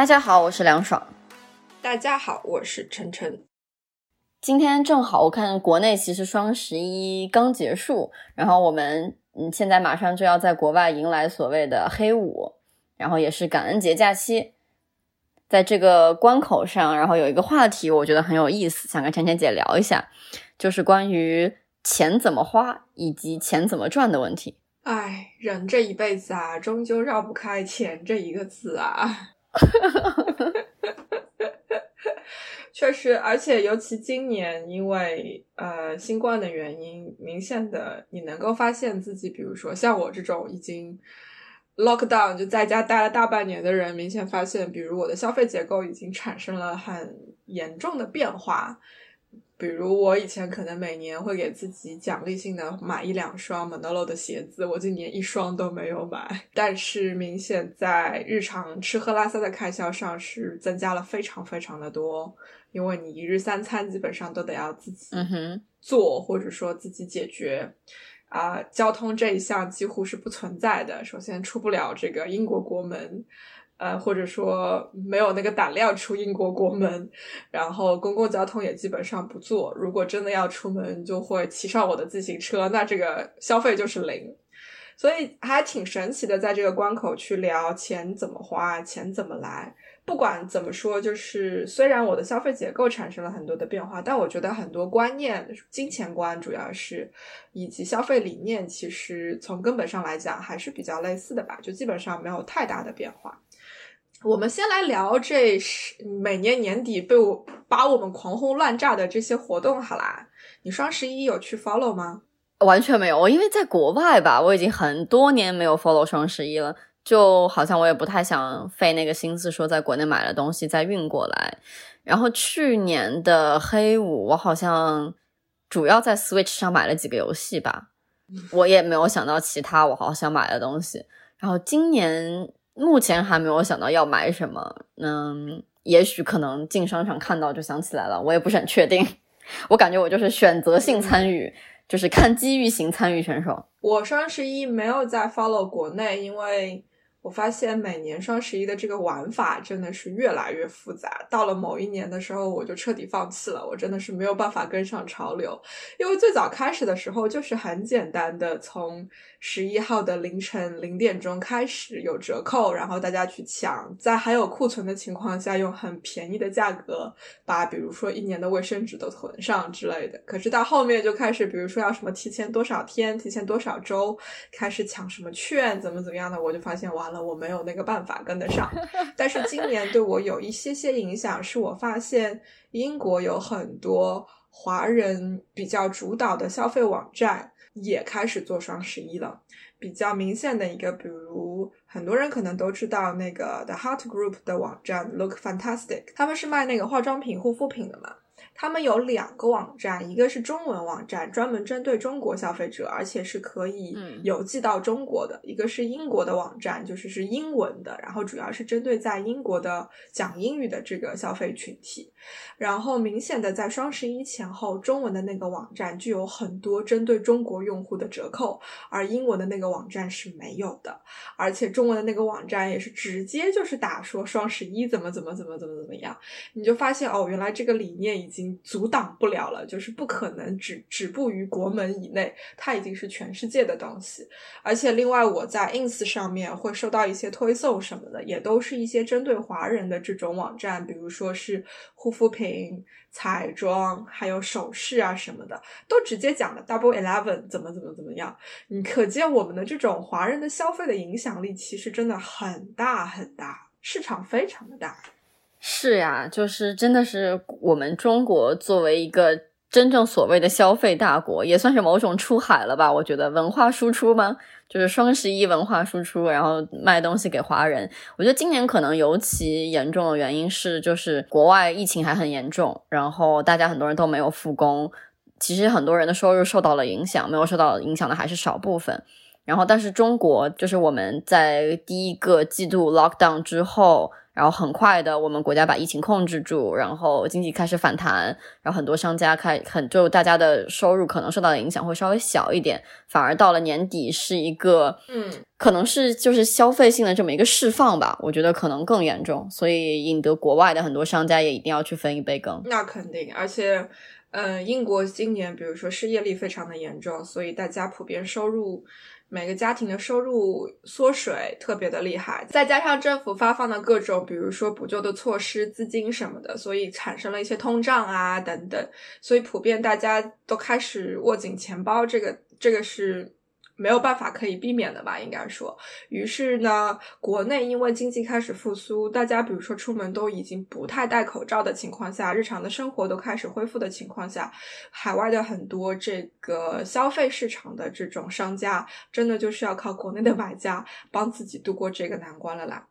大家好，我是梁爽。大家好，我是晨晨。今天正好，我看国内其实双十一刚结束，然后我们嗯现在马上就要在国外迎来所谓的黑五，然后也是感恩节假期，在这个关口上，然后有一个话题，我觉得很有意思，想跟晨晨姐聊一下，就是关于钱怎么花以及钱怎么赚的问题。哎，人这一辈子啊，终究绕不开钱这一个字啊。确实，而且尤其今年，因为呃新冠的原因，明显的你能够发现自己，比如说像我这种已经 lock down 就在家待了大半年的人，明显发现，比如我的消费结构已经产生了很严重的变化。比如我以前可能每年会给自己奖励性的买一两双 Manolo 的鞋子，我今年一双都没有买。但是明显在日常吃喝拉撒的开销上是增加了非常非常的多，因为你一日三餐基本上都得要自己做，或者说自己解决。啊，交通这一项几乎是不存在的，首先出不了这个英国国门。呃，或者说没有那个胆量出英国国门，然后公共交通也基本上不坐。如果真的要出门，就会骑上我的自行车，那这个消费就是零。所以还挺神奇的，在这个关口去聊钱怎么花，钱怎么来。不管怎么说，就是虽然我的消费结构产生了很多的变化，但我觉得很多观念、金钱观主要是以及消费理念，其实从根本上来讲还是比较类似的吧，就基本上没有太大的变化。我们先来聊这是每年年底被我把我们狂轰乱炸的这些活动好啦。你双十一有去 follow 吗？完全没有，我因为在国外吧，我已经很多年没有 follow 双十一了，就好像我也不太想费那个心思说在国内买了东西再运过来。然后去年的黑五，我好像主要在 Switch 上买了几个游戏吧，我也没有想到其他我好想买的东西。然后今年。目前还没有想到要买什么，嗯，也许可能进商场看到就想起来了，我也不是很确定。我感觉我就是选择性参与，就是看机遇型参与选手。我双十一没有在 follow 国内，因为。我发现每年双十一的这个玩法真的是越来越复杂。到了某一年的时候，我就彻底放弃了。我真的是没有办法跟上潮流，因为最早开始的时候就是很简单的，从十一号的凌晨零点钟开始有折扣，然后大家去抢，在还有库存的情况下，用很便宜的价格把比如说一年的卫生纸都囤上之类的。可是到后面就开始，比如说要什么提前多少天、提前多少周开始抢什么券，怎么怎么样的，我就发现完。了，我没有那个办法跟得上，但是今年对我有一些些影响，是我发现英国有很多华人比较主导的消费网站也开始做双十一了。比较明显的一个，比如很多人可能都知道那个 The Heart Group 的网站 Look Fantastic，他们是卖那个化妆品、护肤品的嘛。他们有两个网站，一个是中文网站，专门针对中国消费者，而且是可以邮寄到中国的；一个是英国的网站，就是是英文的，然后主要是针对在英国的讲英语的这个消费群体。然后明显的在双十一前后，中文的那个网站具有很多针对中国用户的折扣，而英文的那个网站是没有的。而且中文的那个网站也是直接就是打说双十一怎么怎么怎么怎么怎么样，你就发现哦，原来这个理念已经。阻挡不了了，就是不可能止止步于国门以内，它已经是全世界的东西。而且另外，我在 ins 上面会收到一些推送什么的，也都是一些针对华人的这种网站，比如说是护肤品、彩妆，还有首饰啊什么的，都直接讲了 double eleven 怎么怎么怎么样。你可见我们的这种华人的消费的影响力其实真的很大很大，市场非常的大。是呀，就是真的是我们中国作为一个真正所谓的消费大国，也算是某种出海了吧？我觉得文化输出吗？就是双十一文化输出，然后卖东西给华人。我觉得今年可能尤其严重的原因是，就是国外疫情还很严重，然后大家很多人都没有复工，其实很多人的收入受到了影响，没有受到影响的还是少部分。然后，但是中国就是我们在第一个季度 lockdown 之后。然后很快的，我们国家把疫情控制住，然后经济开始反弹，然后很多商家开很就大家的收入可能受到的影响会稍微小一点，反而到了年底是一个嗯，可能是就是消费性的这么一个释放吧，我觉得可能更严重，所以引得国外的很多商家也一定要去分一杯羹。那肯定，而且，嗯，英国今年比如说失业率非常的严重，所以大家普遍收入。每个家庭的收入缩水特别的厉害，再加上政府发放的各种，比如说补救的措施、资金什么的，所以产生了一些通胀啊等等，所以普遍大家都开始握紧钱包，这个这个是。没有办法可以避免的吧，应该说。于是呢，国内因为经济开始复苏，大家比如说出门都已经不太戴口罩的情况下，日常的生活都开始恢复的情况下，海外的很多这个消费市场的这种商家，真的就是要靠国内的买家帮自己度过这个难关了啦。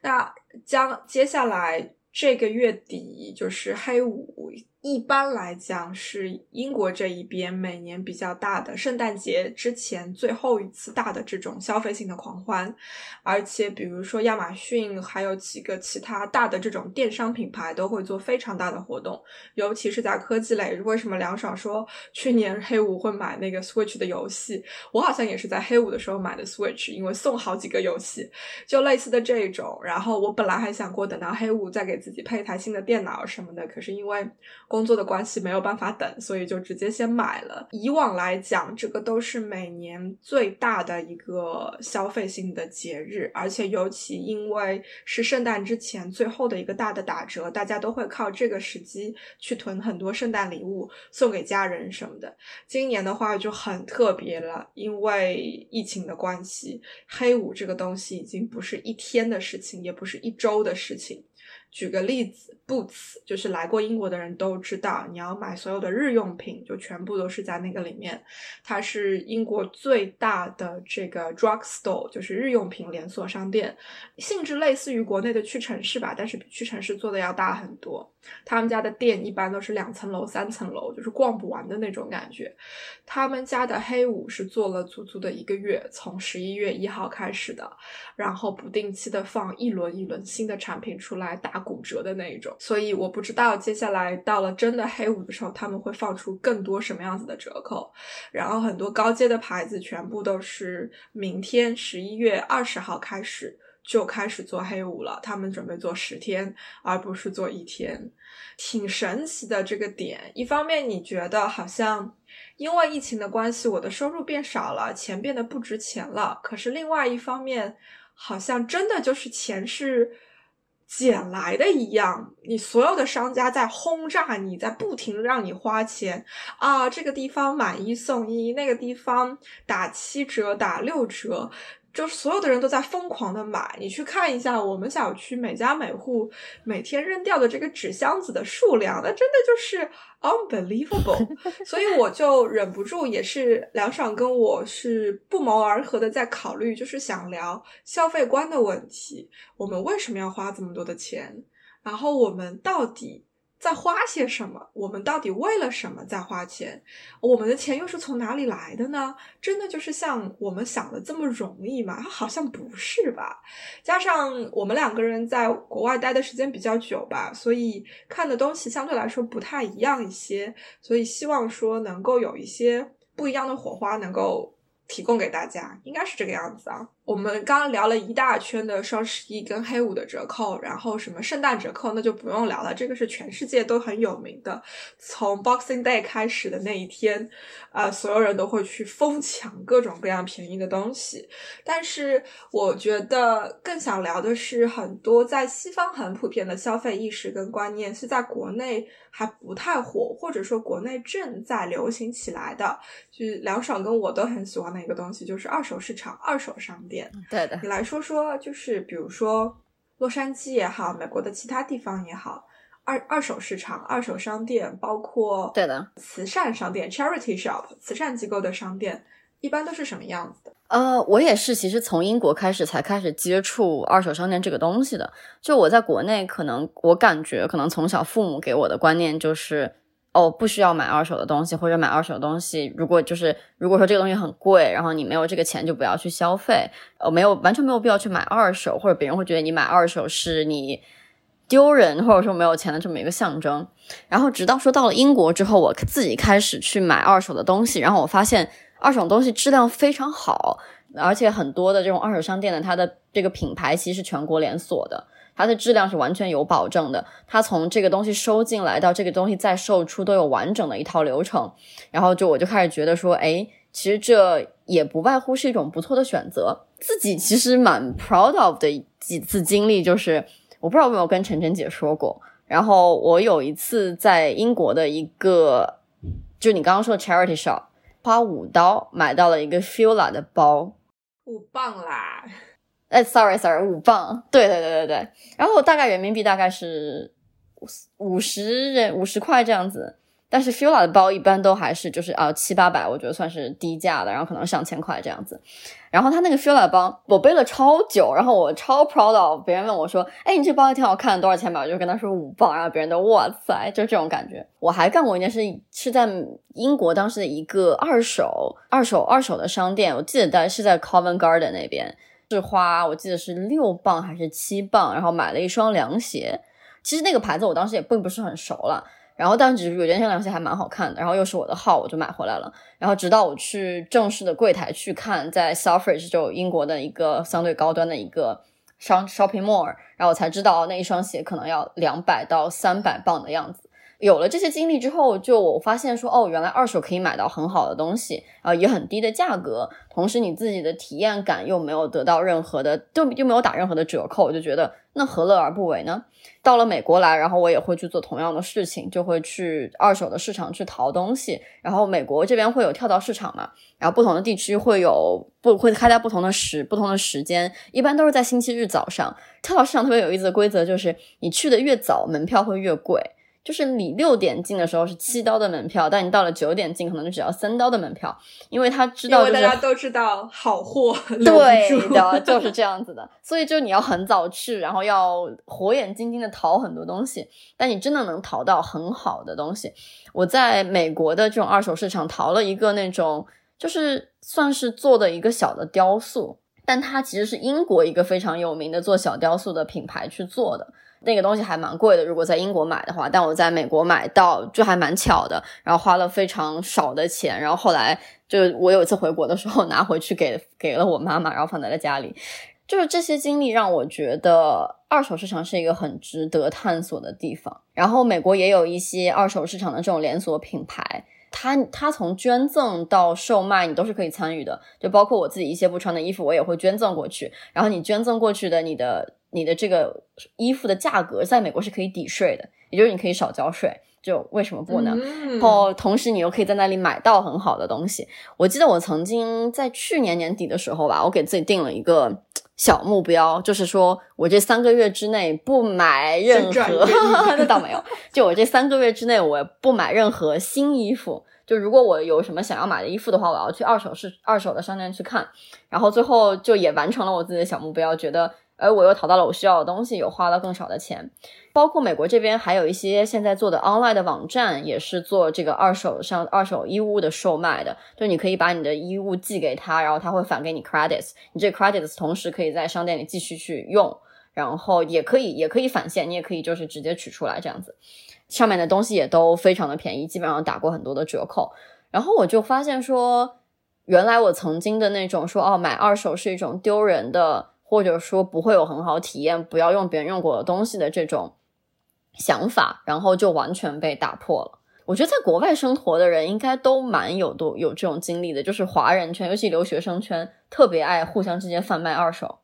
那将接下来这个月底就是黑五。一般来讲，是英国这一边每年比较大的圣诞节之前最后一次大的这种消费性的狂欢，而且比如说亚马逊还有几个其他大的这种电商品牌都会做非常大的活动，尤其是在科技类。为什么梁爽说去年黑五会买那个 Switch 的游戏？我好像也是在黑五的时候买的 Switch，因为送好几个游戏，就类似的这种。然后我本来还想过等到黑五再给自己配一台新的电脑什么的，可是因为。工作的关系没有办法等，所以就直接先买了。以往来讲，这个都是每年最大的一个消费性的节日，而且尤其因为是圣诞之前最后的一个大的打折，大家都会靠这个时机去囤很多圣诞礼物送给家人什么的。今年的话就很特别了，因为疫情的关系，黑五这个东西已经不是一天的事情，也不是一周的事情。举个例子，Boots 就是来过英国的人都知道，你要买所有的日用品，就全部都是在那个里面。它是英国最大的这个 drug store，就是日用品连锁商店，性质类似于国内的屈臣氏吧，但是比屈臣氏做的要大很多。他们家的店一般都是两层楼、三层楼，就是逛不完的那种感觉。他们家的黑五是做了足足的一个月，从十一月一号开始的，然后不定期的放一轮一轮新的产品出来打骨折的那一种。所以我不知道接下来到了真的黑五的时候，他们会放出更多什么样子的折扣。然后很多高阶的牌子全部都是明天十一月二十号开始。就开始做黑五了，他们准备做十天，而不是做一天，挺神奇的这个点。一方面你觉得好像因为疫情的关系，我的收入变少了，钱变得不值钱了。可是另外一方面，好像真的就是钱是捡来的一样，你所有的商家在轰炸你，在不停让你花钱啊，这个地方买一送一，那个地方打七折、打六折。就是所有的人都在疯狂的买，你去看一下我们小区每家每户每天扔掉的这个纸箱子的数量，那真的就是 unbelievable。所以我就忍不住，也是梁爽跟我是不谋而合的在考虑，就是想聊消费观的问题。我们为什么要花这么多的钱？然后我们到底？在花些什么？我们到底为了什么在花钱？我们的钱又是从哪里来的呢？真的就是像我们想的这么容易吗？好像不是吧。加上我们两个人在国外待的时间比较久吧，所以看的东西相对来说不太一样一些。所以希望说能够有一些不一样的火花，能够提供给大家，应该是这个样子啊。我们刚刚聊了一大圈的双十一跟黑五的折扣，然后什么圣诞折扣那就不用聊了，这个是全世界都很有名的。从 Boxing Day 开始的那一天，啊，所有人都会去疯抢各种各样便宜的东西。但是我觉得更想聊的是，很多在西方很普遍的消费意识跟观念是在国内还不太火，或者说国内正在流行起来的。就是梁爽跟我都很喜欢的一个东西，就是二手市场、二手商品店。对的，你来说说，就是比如说洛杉矶也好，美国的其他地方也好，二二手市场、二手商店，包括对的慈善商店 （charity shop）、慈善机构的商店，一般都是什么样子的？呃，我也是，其实从英国开始才开始接触二手商店这个东西的。就我在国内，可能我感觉，可能从小父母给我的观念就是，哦，不需要买二手的东西，或者买二手的东西，如果就是如果说这个东西很贵，然后你没有这个钱，就不要去消费，呃，没有完全没有必要去买二手，或者别人会觉得你买二手是你丢人，或者说没有钱的这么一个象征。然后直到说到了英国之后，我自己开始去买二手的东西，然后我发现。二手东西质量非常好，而且很多的这种二手商店呢，它的这个品牌其实是全国连锁的，它的质量是完全有保证的。它从这个东西收进来到这个东西再售出都有完整的一套流程。然后就我就开始觉得说，哎，其实这也不外乎是一种不错的选择。自己其实蛮 proud of 的几次经历，就是我不知道有没有跟晨晨姐说过。然后我有一次在英国的一个，就你刚刚说的 charity shop。花五刀买到了一个 Fila 的包，五磅啦！哎，sorry sorry，五磅，对对对对对。然后大概人民币大概是五十人五十块这样子。但是 Fila 的包一般都还是就是啊七八百，我觉得算是低价的，然后可能上千块这样子。然后他那个 Fila 包我背了超久，然后我超 proud of。别人问我说：“哎，你这包还挺好看，多少钱吧？”我就跟他说五磅，然后别人都哇塞，就这种感觉。我还干过一件事，是在英国当时的一个二手、二手、二手的商店，我记得在是在 Covent Garden 那边，是花我记得是六磅还是七磅，然后买了一双凉鞋。其实那个牌子我当时也并不是很熟了。然后，但只是有件这凉鞋还蛮好看的，然后又是我的号，我就买回来了。然后直到我去正式的柜台去看，在 Selfridge 就英国的一个相对高端的一个商 shopping mall，然后我才知道那一双鞋可能要两百到三百磅的样子。有了这些经历之后，就我发现说，哦，原来二手可以买到很好的东西，啊，也很低的价格，同时你自己的体验感又没有得到任何的，就又没有打任何的折扣，我就觉得那何乐而不为呢？到了美国来，然后我也会去做同样的事情，就会去二手的市场去淘东西。然后美国这边会有跳蚤市场嘛，然后不同的地区会有不会开在不同的时不同的时间，一般都是在星期日早上。跳蚤市场特别有意思的规则就是，你去的越早，门票会越贵。就是你六点进的时候是七刀的门票，但你到了九点进可能就只要三刀的门票，因为他知道，因为大家都知道好货 对的，就是这样子的。所以就你要很早去，然后要火眼金睛的淘很多东西，但你真的能淘到很好的东西。我在美国的这种二手市场淘了一个那种，就是算是做的一个小的雕塑，但它其实是英国一个非常有名的做小雕塑的品牌去做的。那个东西还蛮贵的，如果在英国买的话，但我在美国买到就还蛮巧的，然后花了非常少的钱，然后后来就我有一次回国的时候拿回去给给了我妈妈，然后放在了家里。就是这些经历让我觉得二手市场是一个很值得探索的地方。然后美国也有一些二手市场的这种连锁品牌，它它从捐赠到售卖你都是可以参与的，就包括我自己一些不穿的衣服，我也会捐赠过去。然后你捐赠过去的你的。你的这个衣服的价格在美国是可以抵税的，也就是你可以少交税，就为什么不呢？然后同时你又可以在那里买到很好的东西。我记得我曾经在去年年底的时候吧，我给自己定了一个小目标，就是说我这三个月之内不买任何，那倒没有，就我这三个月之内我不买任何新衣服。就如果我有什么想要买的衣服的话，我要去二手市二手的商店去看。然后最后就也完成了我自己的小目标，觉得。而我又淘到了我需要的东西，有花了更少的钱。包括美国这边还有一些现在做的 online 的网站，也是做这个二手上二手衣物的售卖的。就你可以把你的衣物寄给他，然后他会返给你 credits，你这 credits 同时可以在商店里继续去用，然后也可以也可以返现，你也可以就是直接取出来这样子。上面的东西也都非常的便宜，基本上打过很多的折扣。然后我就发现说，原来我曾经的那种说哦买二手是一种丢人的。或者说不会有很好体验，不要用别人用过的东西的这种想法，然后就完全被打破了。我觉得在国外生活的人应该都蛮有多有这种经历的，就是华人圈，尤其留学生圈，特别爱互相之间贩卖二手。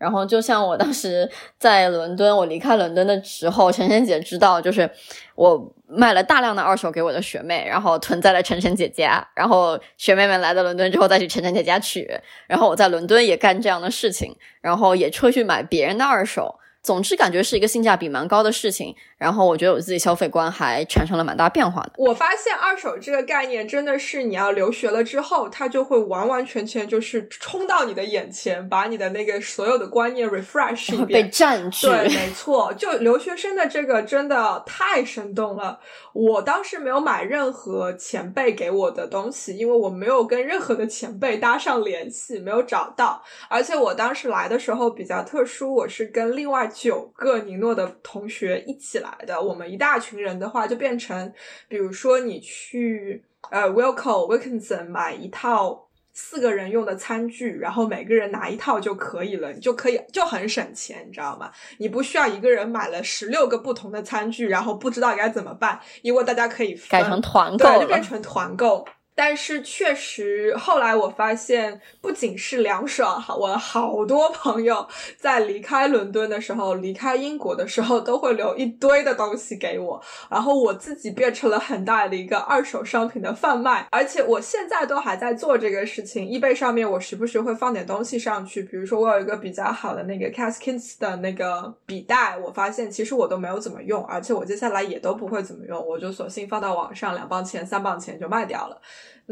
然后就像我当时在伦敦，我离开伦敦的时候，晨晨姐知道，就是我卖了大量的二手给我的学妹，然后囤在了晨晨姐家，然后学妹们来到伦敦之后再去晨晨姐家取，然后我在伦敦也干这样的事情，然后也出去买别人的二手，总之感觉是一个性价比蛮高的事情。然后我觉得我自己消费观还产生了蛮大变化的。我发现二手这个概念真的是你要留学了之后，它就会完完全全就是冲到你的眼前，把你的那个所有的观念 refresh 一遍，被占据。对，没错，就留学生的这个真的太生动了。我当时没有买任何前辈给我的东西，因为我没有跟任何的前辈搭上联系，没有找到。而且我当时来的时候比较特殊，我是跟另外九个尼诺的同学一起来。的，我们一大群人的话，就变成，比如说你去呃 Wilco Wilkinson 买一套四个人用的餐具，然后每个人拿一套就可以了，你就可以就很省钱，你知道吗？你不需要一个人买了十六个不同的餐具，然后不知道该怎么办，因为大家可以改成团购，就变成团购。但是确实，后来我发现，不仅是凉爽，哈，我好多朋友在离开伦敦的时候，离开英国的时候，都会留一堆的东西给我。然后我自己变成了很大的一个二手商品的贩卖，而且我现在都还在做这个事情。易贝上面我时不时会放点东西上去，比如说我有一个比较好的那个 Caskins 的那个笔袋，我发现其实我都没有怎么用，而且我接下来也都不会怎么用，我就索性放到网上，两磅钱、三磅钱就卖掉了。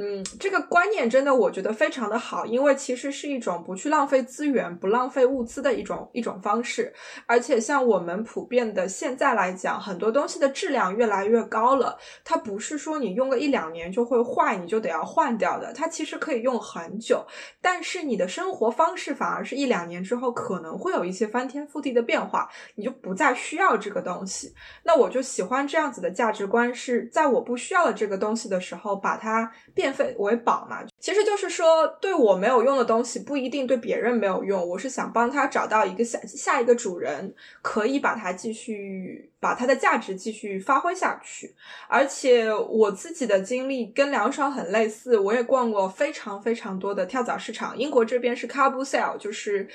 嗯，这个观念真的我觉得非常的好，因为其实是一种不去浪费资源、不浪费物资的一种一种方式。而且像我们普遍的现在来讲，很多东西的质量越来越高了，它不是说你用个一两年就会坏，你就得要换掉的，它其实可以用很久。但是你的生活方式反而是一两年之后可能会有一些翻天覆地的变化，你就不再需要这个东西。那我就喜欢这样子的价值观，是在我不需要了这个东西的时候，把它变。费为宝嘛，其实就是说，对我没有用的东西不一定对别人没有用。我是想帮他找到一个下下一个主人，可以把它继续把它的价值继续发挥下去。而且我自己的经历跟梁爽很类似，我也逛过非常非常多的跳蚤市场。英国这边是 Carbo sale，就是。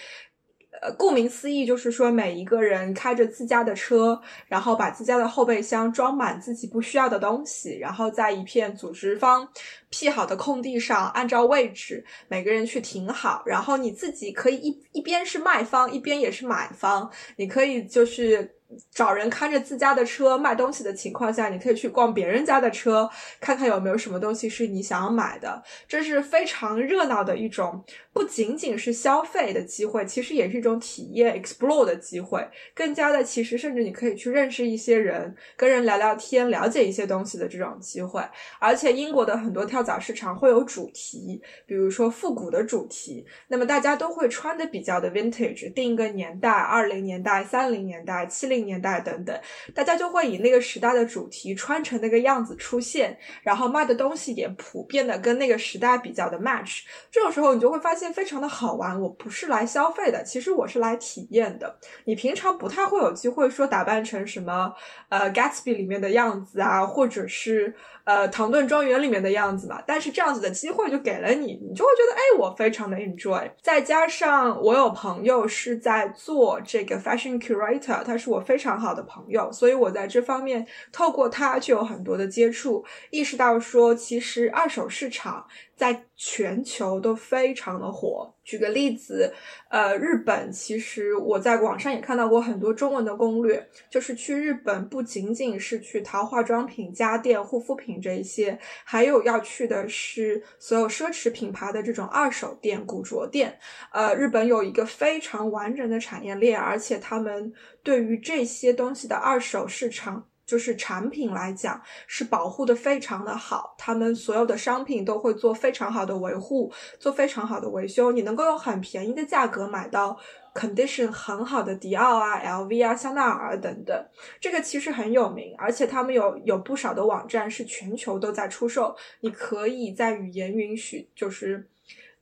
呃，顾名思义，就是说每一个人开着自家的车，然后把自家的后备箱装满自己不需要的东西，然后在一片组织方辟好的空地上，按照位置每个人去停好，然后你自己可以一一边是卖方，一边也是买方，你可以就是。找人开着自家的车卖东西的情况下，你可以去逛别人家的车，看看有没有什么东西是你想要买的。这是非常热闹的一种，不仅仅是消费的机会，其实也是一种体验 explore 的机会。更加的，其实甚至你可以去认识一些人，跟人聊聊天，了解一些东西的这种机会。而且英国的很多跳蚤市场会有主题，比如说复古的主题，那么大家都会穿的比较的 vintage，定一个年代，二零年代、三零年代、七零。年代等等，大家就会以那个时代的主题穿成那个样子出现，然后卖的东西也普遍的跟那个时代比较的 match。这种时候你就会发现非常的好玩。我不是来消费的，其实我是来体验的。你平常不太会有机会说打扮成什么呃 Gatsby 里面的样子啊，或者是。呃，唐顿庄园里面的样子吧，但是这样子的机会就给了你，你就会觉得，哎，我非常的 enjoy。再加上我有朋友是在做这个 fashion curator，他是我非常好的朋友，所以我在这方面透过他就有很多的接触，意识到说，其实二手市场。在全球都非常的火。举个例子，呃，日本其实我在网上也看到过很多中文的攻略，就是去日本不仅仅是去淘化妆品、家电、护肤品这一些，还有要去的是所有奢侈品牌的这种二手店、古着店。呃，日本有一个非常完整的产业链，而且他们对于这些东西的二手市场。就是产品来讲，是保护的非常的好，他们所有的商品都会做非常好的维护，做非常好的维修，你能够用很便宜的价格买到 condition 很好的迪奥啊、LV 啊、香奈儿等等，这个其实很有名，而且他们有有不少的网站是全球都在出售，你可以在语言允许，就是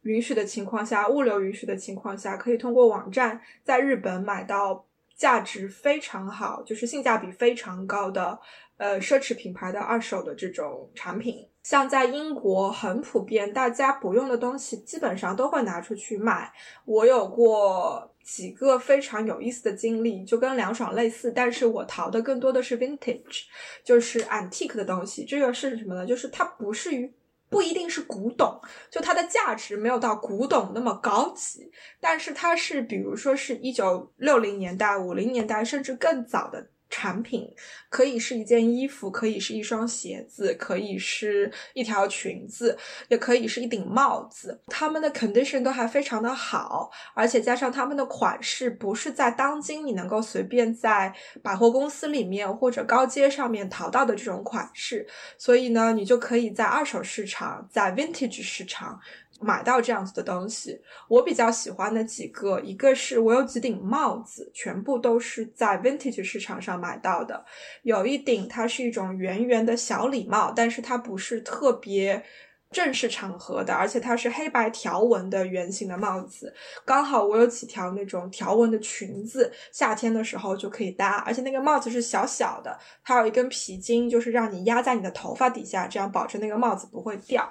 允许的情况下，物流允许的情况下，可以通过网站在日本买到。价值非常好，就是性价比非常高的，呃，奢侈品牌的二手的这种产品，像在英国很普遍，大家不用的东西基本上都会拿出去卖。我有过几个非常有意思的经历，就跟凉爽类似，但是我淘的更多的是 vintage，就是 antique 的东西。这个是什么呢？就是它不是于不一定是古董，就它的价值没有到古董那么高级，但是它是比如说是一九六零年代、五零年代甚至更早的。产品可以是一件衣服，可以是一双鞋子，可以是一条裙子，也可以是一顶帽子。他们的 condition 都还非常的好，而且加上他们的款式不是在当今你能够随便在百货公司里面或者高街上面淘到的这种款式，所以呢，你就可以在二手市场，在 vintage 市场。买到这样子的东西，我比较喜欢的几个，一个是我有几顶帽子，全部都是在 vintage 市场上买到的。有一顶它是一种圆圆的小礼帽，但是它不是特别。正式场合的，而且它是黑白条纹的圆形的帽子，刚好我有几条那种条纹的裙子，夏天的时候就可以搭。而且那个帽子是小小的，它有一根皮筋，就是让你压在你的头发底下，这样保证那个帽子不会掉。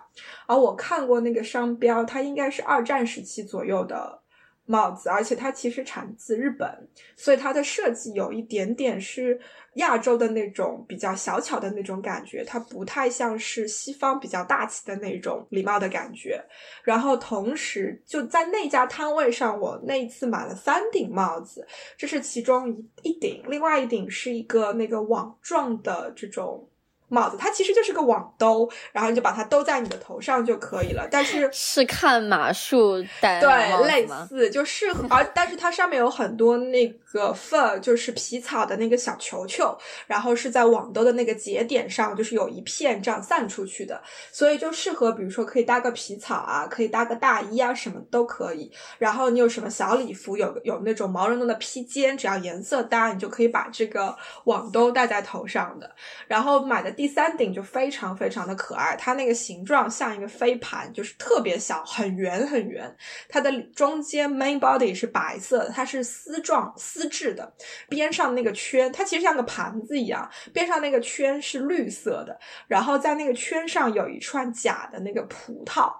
而我看过那个商标，它应该是二战时期左右的。帽子，而且它其实产自日本，所以它的设计有一点点是亚洲的那种比较小巧的那种感觉，它不太像是西方比较大气的那种礼帽的感觉。然后同时就在那家摊位上，我那一次买了三顶帽子，这是其中一一顶，另外一顶是一个那个网状的这种。帽子，它其实就是个网兜，然后你就把它兜在你的头上就可以了。但是 是看马术戴对，类似就适合，而但是它上面有很多那个 fur，就是皮草的那个小球球，然后是在网兜的那个节点上，就是有一片这样散出去的，所以就适合，比如说可以搭个皮草啊，可以搭个大衣啊，什么都可以。然后你有什么小礼服，有有那种毛茸茸的披肩，只要颜色搭，你就可以把这个网兜戴在头上的。然后买的。第三顶就非常非常的可爱，它那个形状像一个飞盘，就是特别小，很圆很圆。它的中间 main body 是白色的，它是丝状丝质的，边上那个圈它其实像个盘子一样，边上那个圈是绿色的，然后在那个圈上有一串假的那个葡萄，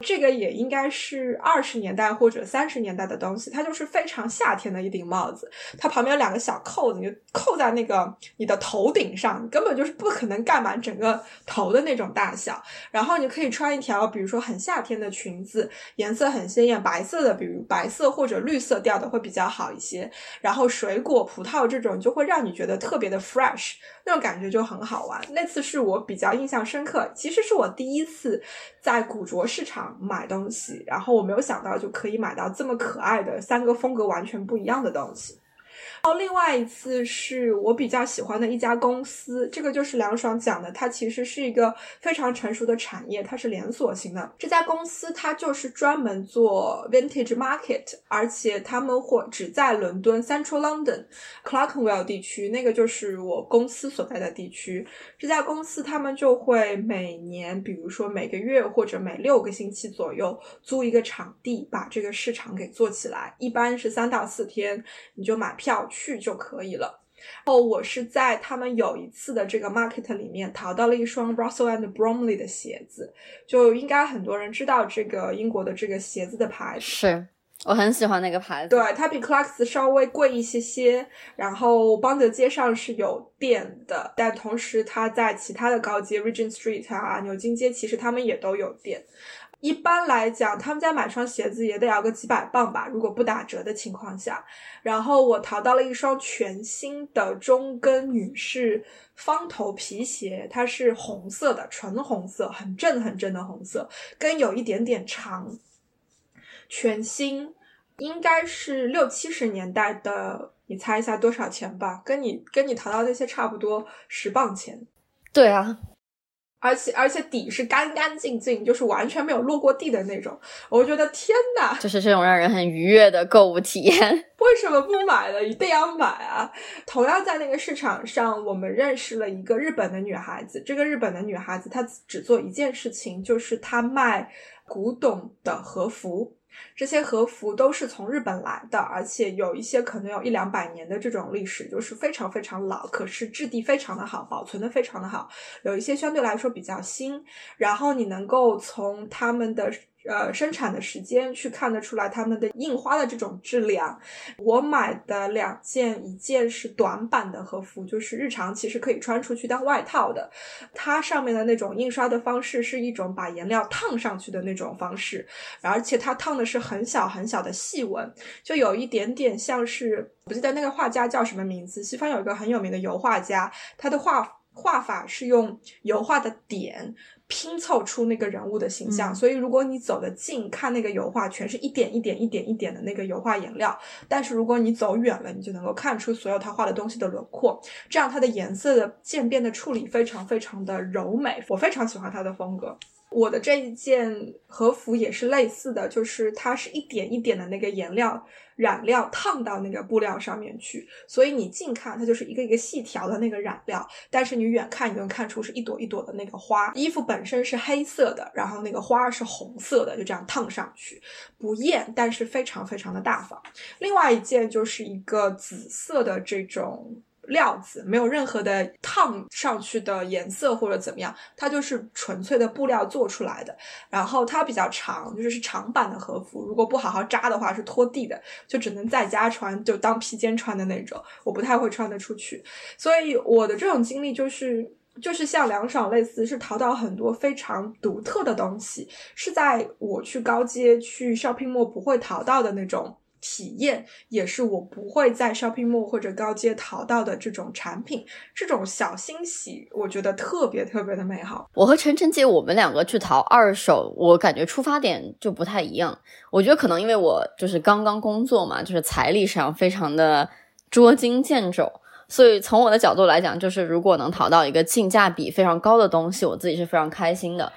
这个也应该是二十年代或者三十年代的东西，它就是非常夏天的一顶帽子，它旁边有两个小扣子，你就扣在那个你的头顶上，根本就是不可能。盖满整个头的那种大小，然后你可以穿一条，比如说很夏天的裙子，颜色很鲜艳，白色的，比如白色或者绿色调的会比较好一些。然后水果、葡萄这种就会让你觉得特别的 fresh，那种感觉就很好玩。那次是我比较印象深刻，其实是我第一次在古着市场买东西，然后我没有想到就可以买到这么可爱的三个风格完全不一样的东西。然后另外一次是我比较喜欢的一家公司，这个就是梁爽讲的，它其实是一个非常成熟的产业，它是连锁型的。这家公司它就是专门做 vintage market，而且他们或只在伦敦 Central London Clerkenwell 地区，那个就是我公司所在的地区。这家公司他们就会每年，比如说每个月或者每六个星期左右租一个场地，把这个市场给做起来，一般是三到四天，你就买票。就可以了。后，我是在他们有一次的这个 market 里面淘到了一双 Russell and Bromley 的鞋子，就应该很多人知道这个英国的这个鞋子的牌子。是我很喜欢那个牌子，对，它比 Clarks 稍微贵一些些，然后邦德街上是有店的，但同时它在其他的高街 Regent Street 啊、牛津街，其实他们也都有店。一般来讲，他们家买双鞋子也得要个几百磅吧，如果不打折的情况下。然后我淘到了一双全新的中跟女士方头皮鞋，它是红色的，纯红色，很正很正的红色，跟有一点点长，全新，应该是六七十年代的，你猜一下多少钱吧？跟你跟你淘到那些差不多，十磅钱。对啊。而且而且底是干干净净，就是完全没有落过地的那种。我觉得天呐，就是这种让人很愉悦的购物体验。为什么不买呢？一定要买啊！同样在那个市场上，我们认识了一个日本的女孩子。这个日本的女孩子，她只做一件事情，就是她卖古董的和服。这些和服都是从日本来的，而且有一些可能有一两百年的这种历史，就是非常非常老，可是质地非常的好，保存的非常的好。有一些相对来说比较新，然后你能够从他们的呃生产的时间去看得出来他们的印花的这种质量。我买的两件，一件是短版的和服，就是日常其实可以穿出去当外套的，它上面的那种印刷的方式是一种把颜料烫上去的那种方式，而且它烫的是很小很小的细纹，就有一点点像是不记得那个画家叫什么名字，西方有一个很有名的油画家，他的画画法是用油画的点。拼凑出那个人物的形象，所以如果你走得近看那个油画，全是一点一点、一点一点的那个油画颜料；但是如果你走远了，你就能够看出所有他画的东西的轮廓，这样它的颜色的渐变的处理非常非常的柔美，我非常喜欢他的风格。我的这一件和服也是类似的，就是它是一点一点的那个颜料染料烫到那个布料上面去，所以你近看它就是一个一个细条的那个染料，但是你远看你能看出是一朵一朵的那个花。衣服本身是黑色的，然后那个花是红色的，就这样烫上去，不艳，但是非常非常的大方。另外一件就是一个紫色的这种。料子没有任何的烫上去的颜色或者怎么样，它就是纯粹的布料做出来的。然后它比较长，就是是长版的和服，如果不好好扎的话是拖地的，就只能在家穿，就当披肩穿的那种。我不太会穿得出去，所以我的这种经历就是就是像凉爽类似，是淘到很多非常独特的东西，是在我去高街去 shopping mall 不会淘到的那种。体验也是我不会在 shopping mall 或者高街淘到的这种产品，这种小欣喜，我觉得特别特别的美好。我和晨晨姐，我们两个去淘二手，我感觉出发点就不太一样。我觉得可能因为我就是刚刚工作嘛，就是财力上非常的捉襟见肘，所以从我的角度来讲，就是如果能淘到一个性价比非常高的东西，我自己是非常开心的。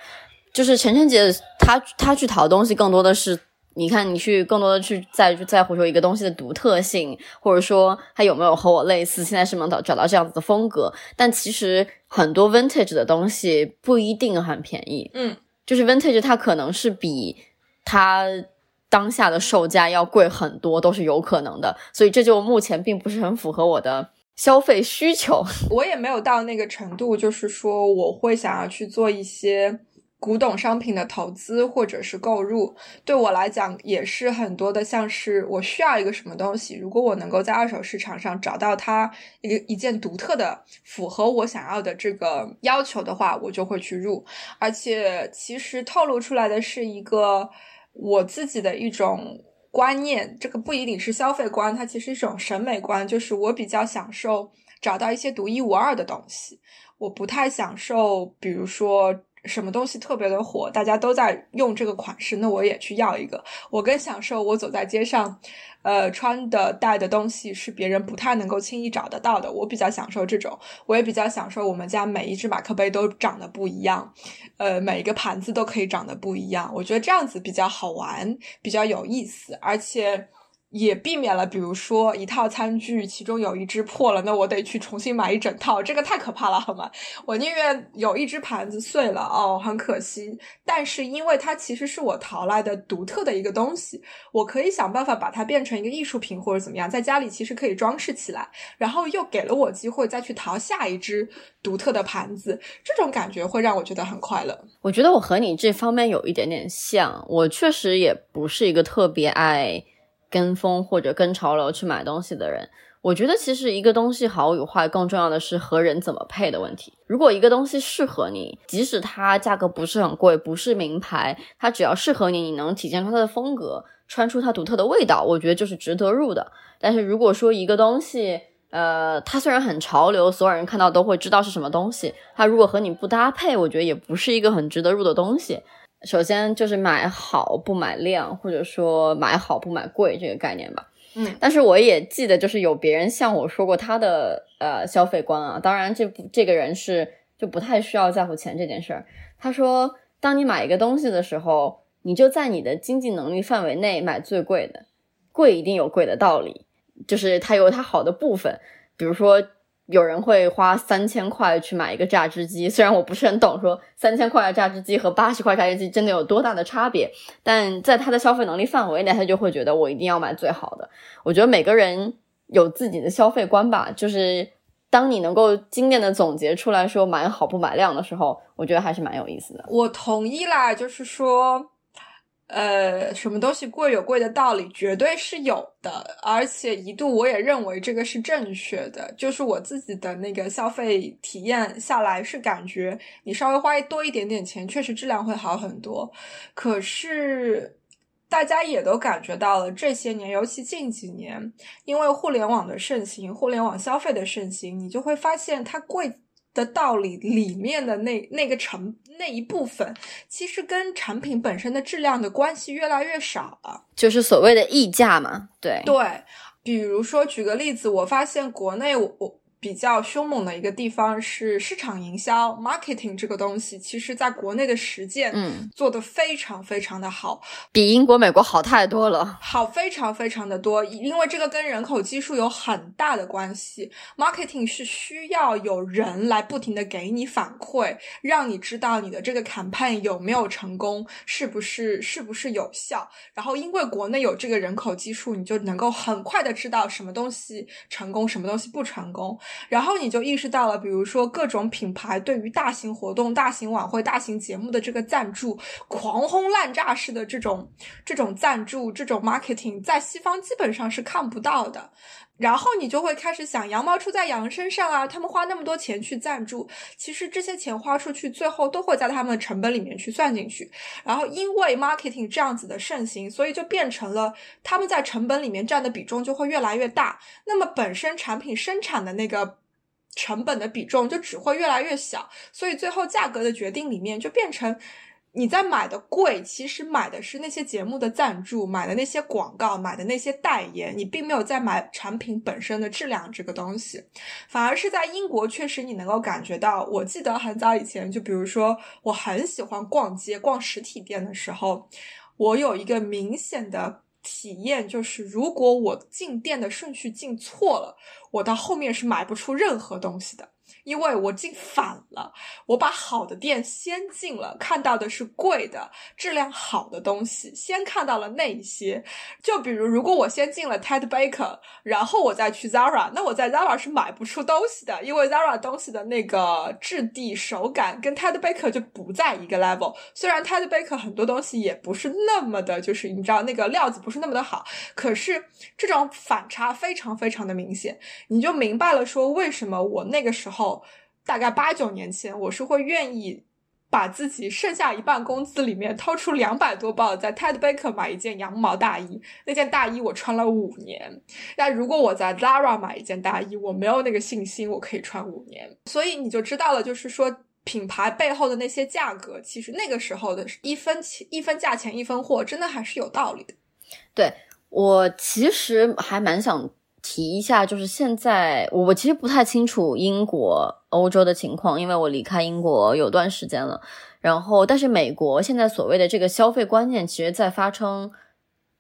就是晨晨姐她她去淘东西，更多的是。你看，你去更多的去在在乎说一个东西的独特性，或者说它有没有和我类似，现在是能找找到这样子的风格。但其实很多 vintage 的东西不一定很便宜，嗯，就是 vintage 它可能是比它当下的售价要贵很多，都是有可能的。所以这就目前并不是很符合我的消费需求。我也没有到那个程度，就是说我会想要去做一些。古董商品的投资或者是购入，对我来讲也是很多的，像是我需要一个什么东西，如果我能够在二手市场上找到它一一件独特的、符合我想要的这个要求的话，我就会去入。而且其实透露出来的是一个我自己的一种观念，这个不一定是消费观，它其实一种审美观，就是我比较享受找到一些独一无二的东西，我不太享受，比如说。什么东西特别的火，大家都在用这个款式，那我也去要一个。我更享受我走在街上，呃，穿的戴的东西是别人不太能够轻易找得到的。我比较享受这种，我也比较享受我们家每一只马克杯都长得不一样，呃，每一个盘子都可以长得不一样。我觉得这样子比较好玩，比较有意思，而且。也避免了，比如说一套餐具，其中有一只破了，那我得去重新买一整套，这个太可怕了，好吗？我宁愿有一只盘子碎了，哦，很可惜。但是因为它其实是我淘来的独特的一个东西，我可以想办法把它变成一个艺术品或者怎么样，在家里其实可以装饰起来，然后又给了我机会再去淘下一只独特的盘子，这种感觉会让我觉得很快乐。我觉得我和你这方面有一点点像，我确实也不是一个特别爱。跟风或者跟潮流去买东西的人，我觉得其实一个东西好与坏，更重要的是和人怎么配的问题。如果一个东西适合你，即使它价格不是很贵，不是名牌，它只要适合你，你能体现出它的风格，穿出它独特的味道，我觉得就是值得入的。但是如果说一个东西，呃，它虽然很潮流，所有人看到都会知道是什么东西，它如果和你不搭配，我觉得也不是一个很值得入的东西。首先就是买好不买量，或者说买好不买贵这个概念吧。嗯，但是我也记得，就是有别人向我说过他的呃消费观啊。当然，这不这个人是就不太需要在乎钱这件事儿。他说，当你买一个东西的时候，你就在你的经济能力范围内买最贵的，贵一定有贵的道理，就是它有它好的部分，比如说。有人会花三千块去买一个榨汁机，虽然我不是很懂，说三千块的榨汁机和八十块榨汁机真的有多大的差别，但在他的消费能力范围内，他就会觉得我一定要买最好的。我觉得每个人有自己的消费观吧，就是当你能够精炼的总结出来说买好不买量的时候，我觉得还是蛮有意思的。我同意啦，就是说。呃，什么东西贵有贵的道理，绝对是有的，而且一度我也认为这个是正确的。就是我自己的那个消费体验下来，是感觉你稍微花多一点点钱，确实质量会好很多。可是大家也都感觉到了，这些年，尤其近几年，因为互联网的盛行，互联网消费的盛行，你就会发现它贵。的道理里面的那那个成那一部分，其实跟产品本身的质量的关系越来越少了，就是所谓的溢价嘛。对对，比如说举个例子，我发现国内我我。比较凶猛的一个地方是市场营销 （marketing） 这个东西，其实在国内的实践，嗯，做的非常非常的好，比英国、美国好太多了，好非常非常的多。因为这个跟人口基数有很大的关系，marketing 是需要有人来不停的给你反馈，让你知道你的这个 campaign 有没有成功，是不是是不是有效。然后因为国内有这个人口基数，你就能够很快的知道什么东西成功，什么东西不成功。然后你就意识到了，比如说各种品牌对于大型活动、大型晚会、大型节目的这个赞助，狂轰滥炸式的这种这种赞助、这种 marketing，在西方基本上是看不到的。然后你就会开始想，羊毛出在羊身上啊，他们花那么多钱去赞助，其实这些钱花出去，最后都会在他们的成本里面去算进去。然后因为 marketing 这样子的盛行，所以就变成了他们在成本里面占的比重就会越来越大。那么本身产品生产的那个成本的比重就只会越来越小，所以最后价格的决定里面就变成。你在买的贵，其实买的是那些节目的赞助，买的那些广告，买的那些代言，你并没有在买产品本身的质量这个东西。反而是在英国，确实你能够感觉到。我记得很早以前，就比如说我很喜欢逛街、逛实体店的时候，我有一个明显的体验，就是如果我进店的顺序进错了，我到后面是买不出任何东西的。因为我进反了，我把好的店先进了，看到的是贵的、质量好的东西，先看到了那一些。就比如，如果我先进了 Ted Baker，然后我再去 Zara，那我在 Zara 是买不出东西的，因为 Zara 东西的那个质地、手感跟 Ted Baker 就不在一个 level。虽然 Ted Baker 很多东西也不是那么的，就是你知道那个料子不是那么的好，可是这种反差非常非常的明显，你就明白了说为什么我那个时候。大概八九年前，我是会愿意把自己剩下一半工资里面掏出两百多磅，在 Ted Baker 买一件羊毛大衣。那件大衣我穿了五年。但如果我在 Zara 买一件大衣，我没有那个信心我可以穿五年。所以你就知道了，就是说品牌背后的那些价格，其实那个时候的一分钱一分价钱一分货，真的还是有道理的。对我其实还蛮想。提一下，就是现在我我其实不太清楚英国、欧洲的情况，因为我离开英国有段时间了。然后，但是美国现在所谓的这个消费观念，其实在发生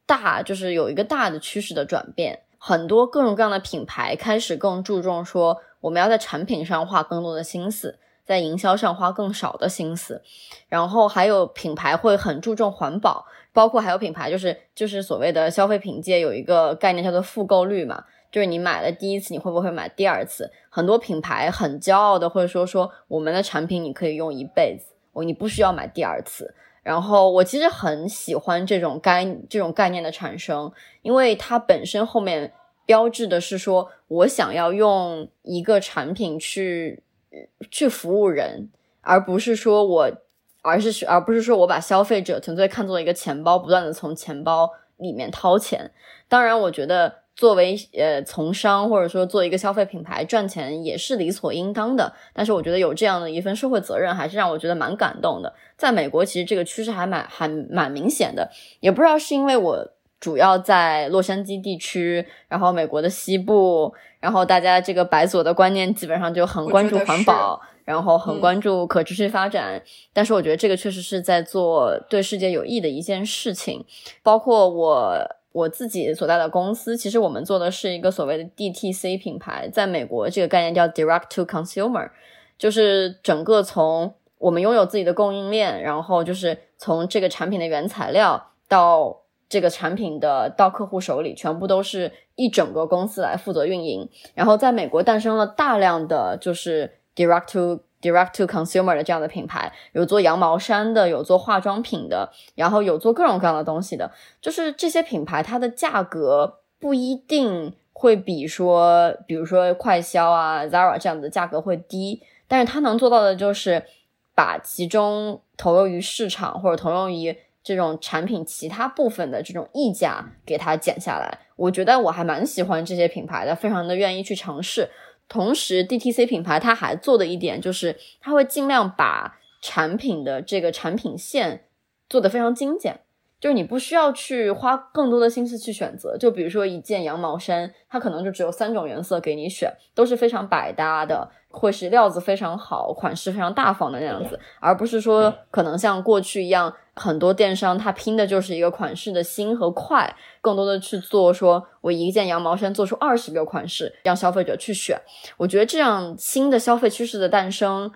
大，就是有一个大的趋势的转变。很多各种各样的品牌开始更注重说，我们要在产品上花更多的心思，在营销上花更少的心思。然后还有品牌会很注重环保。包括还有品牌，就是就是所谓的消费品界有一个概念叫做复购率嘛，就是你买了第一次，你会不会买第二次？很多品牌很骄傲的会说说我们的产品你可以用一辈子，我你不需要买第二次。然后我其实很喜欢这种概这种概念的产生，因为它本身后面标志的是说我想要用一个产品去去服务人，而不是说我。而是而不是说我把消费者纯粹看作一个钱包，不断的从钱包里面掏钱。当然，我觉得作为呃从商或者说做一个消费品牌赚钱也是理所应当的。但是，我觉得有这样的一份社会责任，还是让我觉得蛮感动的。在美国，其实这个趋势还蛮还蛮明显的。也不知道是因为我主要在洛杉矶地区，然后美国的西部，然后大家这个白左的观念基本上就很关注环保。然后很关注可持续发展，但是我觉得这个确实是在做对世界有益的一件事情。包括我我自己所在的公司，其实我们做的是一个所谓的 DTC 品牌，在美国这个概念叫 Direct to Consumer，就是整个从我们拥有自己的供应链，然后就是从这个产品的原材料到这个产品的到客户手里，全部都是一整个公司来负责运营。然后在美国诞生了大量的就是。Direct to direct to consumer 的这样的品牌，有做羊毛衫的，有做化妆品的，然后有做各种各样的东西的。就是这些品牌，它的价格不一定会比说，比如说快销啊、Zara 这样的价格会低，但是它能做到的就是把其中投入于市场或者投入于这种产品其他部分的这种溢价给它减下来。我觉得我还蛮喜欢这些品牌的，非常的愿意去尝试。同时，DTC 品牌它还做的一点就是，它会尽量把产品的这个产品线做得非常精简，就是你不需要去花更多的心思去选择。就比如说一件羊毛衫，它可能就只有三种颜色给你选，都是非常百搭的。会是料子非常好，款式非常大方的那样子，而不是说可能像过去一样，很多电商它拼的就是一个款式的新和快，更多的去做说我一件羊毛衫做出二十个款式，让消费者去选。我觉得这样新的消费趋势的诞生，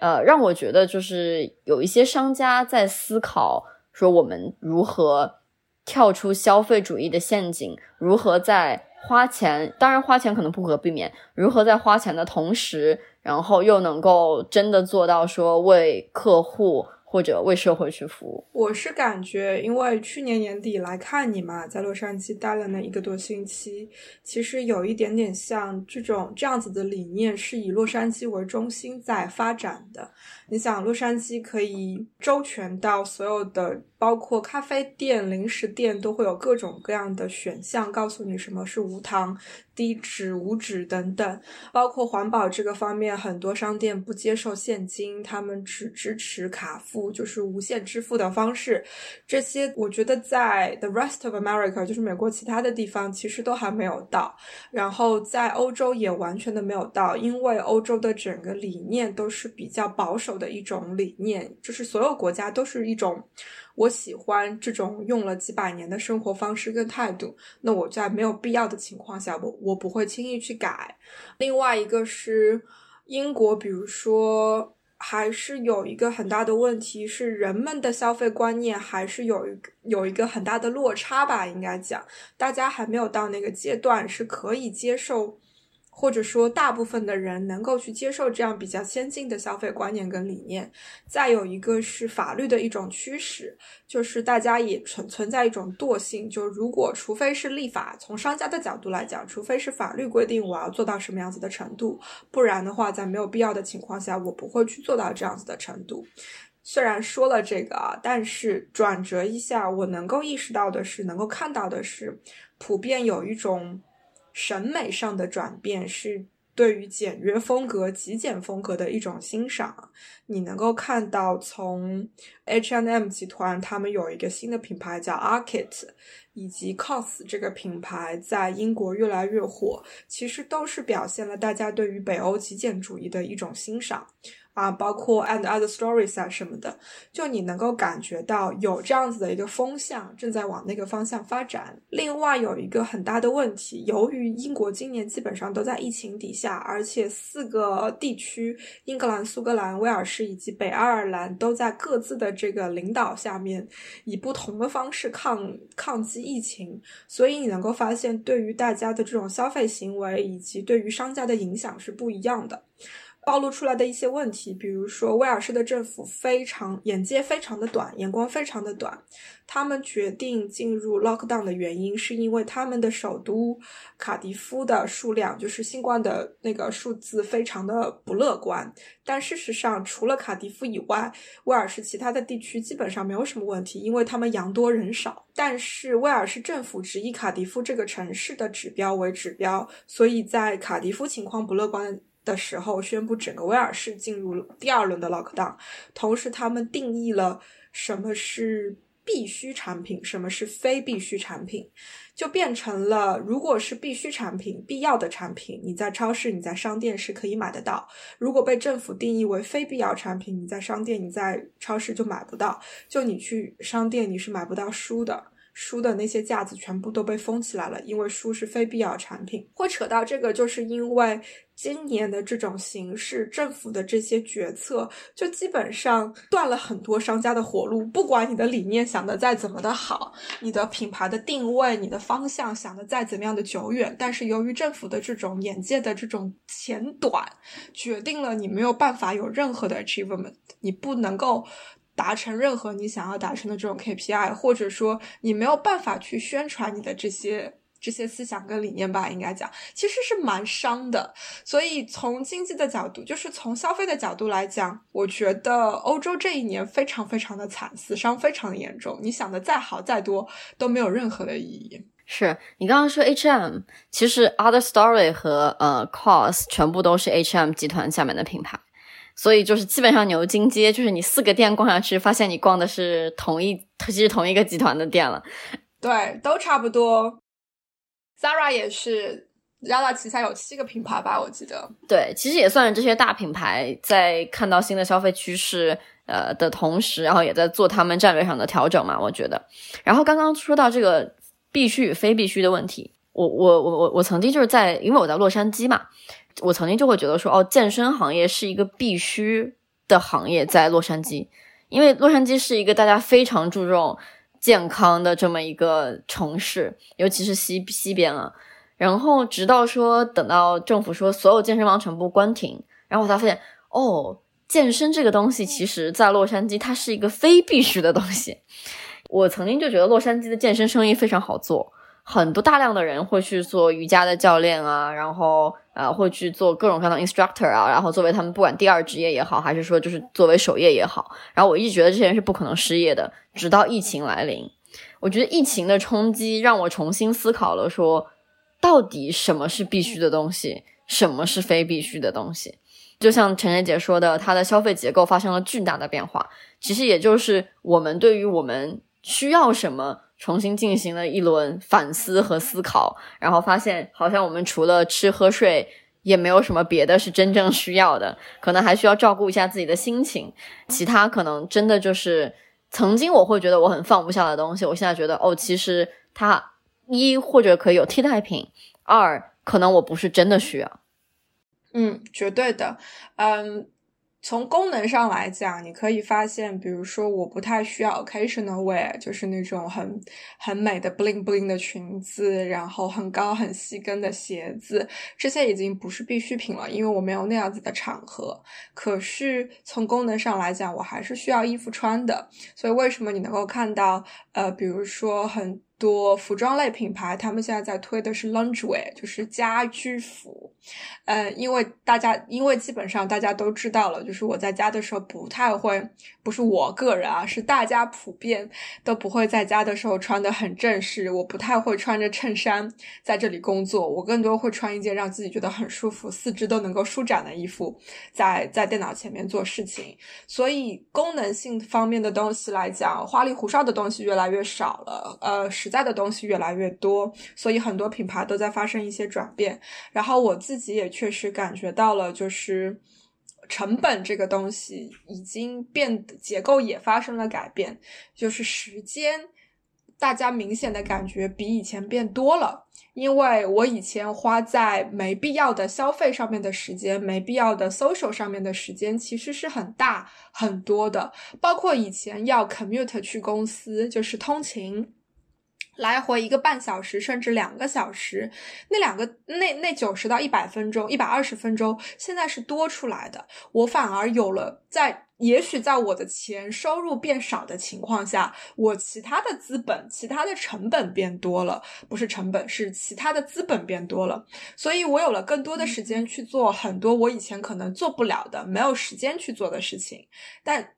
呃，让我觉得就是有一些商家在思考说我们如何跳出消费主义的陷阱，如何在。花钱，当然花钱可能不可避免。如何在花钱的同时，然后又能够真的做到说为客户或者为社会去服务？我是感觉，因为去年年底来看你嘛，在洛杉矶待了那一个多星期，其实有一点点像这种这样子的理念，是以洛杉矶为中心在发展的。你想，洛杉矶可以周全到所有的。包括咖啡店、零食店都会有各种各样的选项，告诉你什么是无糖、低脂、无脂等等。包括环保这个方面，很多商店不接受现金，他们只支持卡付，就是无限支付的方式。这些我觉得在 the rest of America，就是美国其他的地方，其实都还没有到。然后在欧洲也完全的没有到，因为欧洲的整个理念都是比较保守的一种理念，就是所有国家都是一种。我喜欢这种用了几百年的生活方式跟态度，那我在没有必要的情况下，我我不会轻易去改。另外一个是英国，比如说还是有一个很大的问题是人们的消费观念还是有一个有一个很大的落差吧，应该讲，大家还没有到那个阶段是可以接受。或者说，大部分的人能够去接受这样比较先进的消费观念跟理念。再有一个是法律的一种驱使，就是大家也存存在一种惰性，就如果除非是立法，从商家的角度来讲，除非是法律规定我要做到什么样子的程度，不然的话，在没有必要的情况下，我不会去做到这样子的程度。虽然说了这个啊，但是转折一下，我能够意识到的是，能够看到的是，普遍有一种。审美上的转变是对于简约风格、极简风格的一种欣赏。你能够看到，从 H&M 集团他们有一个新的品牌叫 Arket，以及 COS 这个品牌在英国越来越火，其实都是表现了大家对于北欧极简主义的一种欣赏。啊，包括 and other stories 啊什么的，就你能够感觉到有这样子的一个风向正在往那个方向发展。另外有一个很大的问题，由于英国今年基本上都在疫情底下，而且四个地区——英格兰、苏格兰、威尔士以及北爱尔兰都在各自的这个领导下面，以不同的方式抗抗击疫情，所以你能够发现，对于大家的这种消费行为以及对于商家的影响是不一样的。暴露出来的一些问题，比如说威尔士的政府非常眼界非常的短，眼光非常的短。他们决定进入 lockdown 的原因，是因为他们的首都卡迪夫的数量，就是新冠的那个数字非常的不乐观。但事实上，除了卡迪夫以外，威尔士其他的地区基本上没有什么问题，因为他们羊多人少。但是威尔士政府只以卡迪夫这个城市的指标为指标，所以在卡迪夫情况不乐观。的时候宣布整个威尔士进入第二轮的 lockdown，同时他们定义了什么是必须产品，什么是非必须产品，就变成了如果是必须产品、必要的产品，你在超市、你在商店是可以买得到；如果被政府定义为非必要产品，你在商店、你在超市就买不到。就你去商店你是买不到书的。书的那些架子全部都被封起来了，因为书是非必要产品。会扯到这个，就是因为。今年的这种形式，政府的这些决策，就基本上断了很多商家的活路。不管你的理念想的再怎么的好，你的品牌的定位、你的方向想的再怎么样的久远，但是由于政府的这种眼界的这种浅短，决定了你没有办法有任何的 achievement，你不能够达成任何你想要达成的这种 KPI，或者说你没有办法去宣传你的这些。这些思想跟理念吧，应该讲其实是蛮伤的。所以从经济的角度，就是从消费的角度来讲，我觉得欧洲这一年非常非常的惨，死伤非常的严重。你想的再好再多都没有任何的意义。是你刚刚说 H&M，其实 Other Story 和呃 COS 全部都是 H&M 集团下面的品牌，所以就是基本上牛津街就是你四个店逛下去，发现你逛的是同一其实同一个集团的店了。对，都差不多。Zara 也是，Zara 旗下有七个品牌吧，我记得。对，其实也算是这些大品牌在看到新的消费趋势呃的同时，然后也在做他们战略上的调整嘛，我觉得。然后刚刚说到这个必须与非必须的问题，我我我我我曾经就是在，因为我在洛杉矶嘛，我曾经就会觉得说，哦，健身行业是一个必须的行业，在洛杉矶，因为洛杉矶是一个大家非常注重。健康的这么一个城市，尤其是西西边啊。然后直到说等到政府说所有健身房全部关停，然后我才发现哦，健身这个东西其实在洛杉矶它是一个非必须的东西。我曾经就觉得洛杉矶的健身生意非常好做。很多大量的人会去做瑜伽的教练啊，然后呃会去做各种各样的 instructor 啊，然后作为他们不管第二职业也好，还是说就是作为首业也好，然后我一直觉得这些人是不可能失业的，直到疫情来临。我觉得疫情的冲击让我重新思考了，说到底什么是必须的东西，什么是非必须的东西。就像陈晨姐说的，它的消费结构发生了巨大的变化，其实也就是我们对于我们需要什么。重新进行了一轮反思和思考，然后发现好像我们除了吃喝睡，也没有什么别的是真正需要的，可能还需要照顾一下自己的心情。其他可能真的就是曾经我会觉得我很放不下的东西，我现在觉得哦，其实它一或者可以有替代品，二可能我不是真的需要。嗯，绝对的，嗯。从功能上来讲，你可以发现，比如说，我不太需要 occasional wear，就是那种很很美的 bling bling 的裙子，然后很高很细跟的鞋子，这些已经不是必需品了，因为我没有那样子的场合。可是从功能上来讲，我还是需要衣服穿的。所以为什么你能够看到，呃，比如说很。多服装类品牌，他们现在在推的是 loungewear，就是家居服。呃，因为大家，因为基本上大家都知道了，就是我在家的时候不太会，不是我个人啊，是大家普遍都不会在家的时候穿的很正式。我不太会穿着衬衫在这里工作，我更多会穿一件让自己觉得很舒服、四肢都能够舒展的衣服，在在电脑前面做事情。所以功能性方面的东西来讲，花里胡哨的东西越来越少了。呃，是。在的东西越来越多，所以很多品牌都在发生一些转变。然后我自己也确实感觉到了，就是成本这个东西已经变，结构也发生了改变。就是时间，大家明显的感觉比以前变多了。因为我以前花在没必要的消费上面的时间，没必要的 social 上面的时间，其实是很大很多的。包括以前要 commute 去公司，就是通勤。来回一个半小时，甚至两个小时，那两个那那九十到一百分钟，一百二十分钟，现在是多出来的。我反而有了，在也许在我的钱收入变少的情况下，我其他的资本、其他的成本变多了，不是成本，是其他的资本变多了，所以我有了更多的时间去做很多我以前可能做不了的、没有时间去做的事情，但。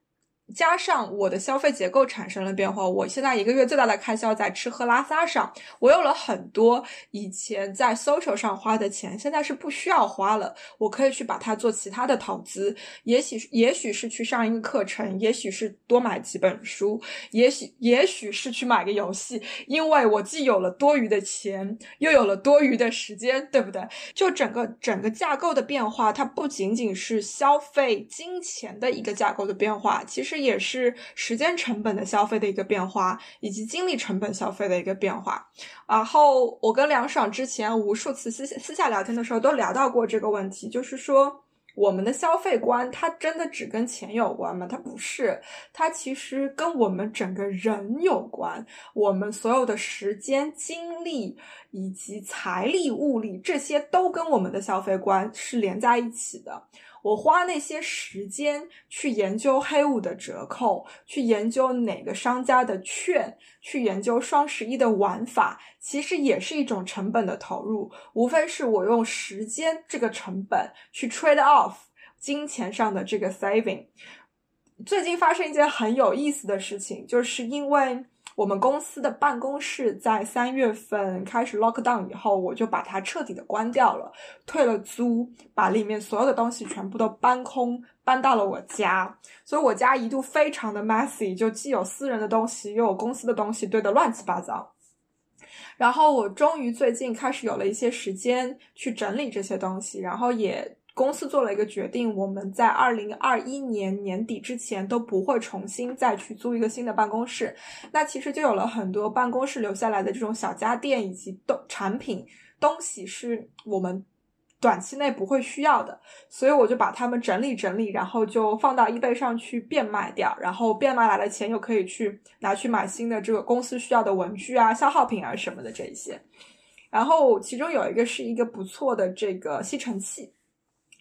加上我的消费结构产生了变化，我现在一个月最大的开销在吃喝拉撒上。我有了很多以前在 social 上花的钱，现在是不需要花了。我可以去把它做其他的投资，也许也许是去上一个课程，也许是多买几本书，也许也许是去买个游戏。因为我既有了多余的钱，又有了多余的时间，对不对？就整个整个架构的变化，它不仅仅是消费金钱的一个架构的变化，其实。也是时间成本的消费的一个变化，以及精力成本消费的一个变化。然后我跟梁爽之前无数次私私下聊天的时候都聊到过这个问题，就是说。我们的消费观，它真的只跟钱有关吗？它不是，它其实跟我们整个人有关。我们所有的时间、精力以及财力、物力，这些都跟我们的消费观是连在一起的。我花那些时间去研究黑五的折扣，去研究哪个商家的券，去研究双十一的玩法，其实也是一种成本的投入。无非是我用时间这个成本去 trade off 金钱上的这个 saving。最近发生一件很有意思的事情，就是因为。我们公司的办公室在三月份开始 lock down 以后，我就把它彻底的关掉了，退了租，把里面所有的东西全部都搬空，搬到了我家。所以我家一度非常的 messy，就既有私人的东西，又有公司的东西，堆得乱七八糟。然后我终于最近开始有了一些时间去整理这些东西，然后也。公司做了一个决定，我们在二零二一年年底之前都不会重新再去租一个新的办公室。那其实就有了很多办公室留下来的这种小家电以及东产品东西，是我们短期内不会需要的。所以我就把它们整理整理，然后就放到 eBay 上去变卖掉，然后变卖来的钱又可以去拿去买新的这个公司需要的文具啊、消耗品啊什么的这一些。然后其中有一个是一个不错的这个吸尘器。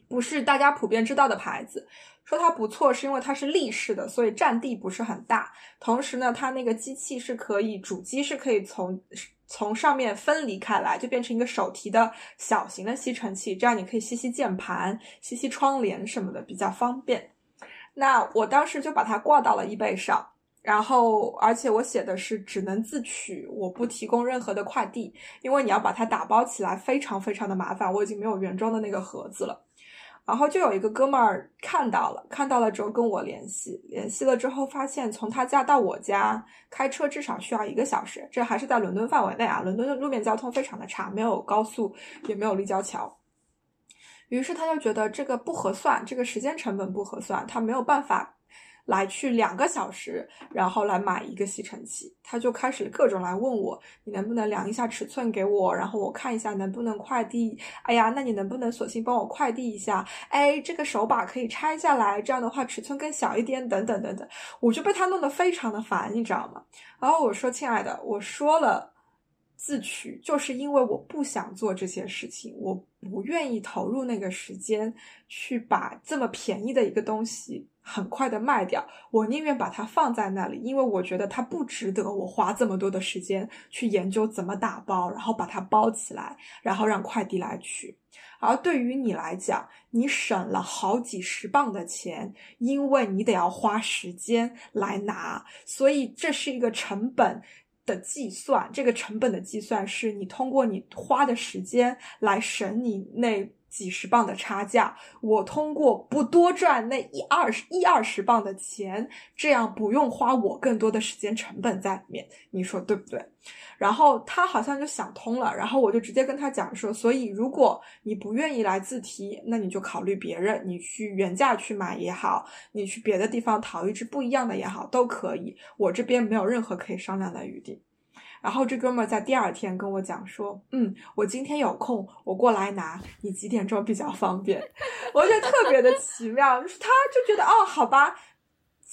不是大家普遍知道的牌子，说它不错是因为它是立式的，所以占地不是很大。同时呢，它那个机器是可以主机是可以从从上面分离开来，就变成一个手提的小型的吸尘器，这样你可以吸吸键盘、吸吸窗帘什么的，比较方便。那我当时就把它挂到了易贝上，然后而且我写的是只能自取，我不提供任何的快递，因为你要把它打包起来非常非常的麻烦，我已经没有原装的那个盒子了。然后就有一个哥们儿看到了，看到了之后跟我联系，联系了之后发现从他家到我家开车至少需要一个小时，这还是在伦敦范围内啊。伦敦的路面交通非常的差，没有高速，也没有立交桥。于是他就觉得这个不合算，这个时间成本不合算，他没有办法。来去两个小时，然后来买一个吸尘器，他就开始各种来问我，你能不能量一下尺寸给我，然后我看一下能不能快递。哎呀，那你能不能索性帮我快递一下？哎，这个手把可以拆下来，这样的话尺寸更小一点，等等等等，我就被他弄得非常的烦，你知道吗？然后我说，亲爱的，我说了。自取，就是因为我不想做这些事情，我不愿意投入那个时间去把这么便宜的一个东西很快的卖掉，我宁愿把它放在那里，因为我觉得它不值得我花这么多的时间去研究怎么打包，然后把它包起来，然后让快递来取。而对于你来讲，你省了好几十磅的钱，因为你得要花时间来拿，所以这是一个成本。的计算，这个成本的计算是你通过你花的时间来省你那几十磅的差价。我通过不多赚那一二十一二十磅的钱，这样不用花我更多的时间成本在里面。你说对不对？然后他好像就想通了，然后我就直接跟他讲说，所以如果你不愿意来自提，那你就考虑别人，你去原价去买也好，你去别的地方淘一只不一样的也好，都可以。我这边没有任何可以商量的余地。然后这哥们在第二天跟我讲说，嗯，我今天有空，我过来拿，你几点钟比较方便？我觉得特别的奇妙，就是他就觉得哦，好吧。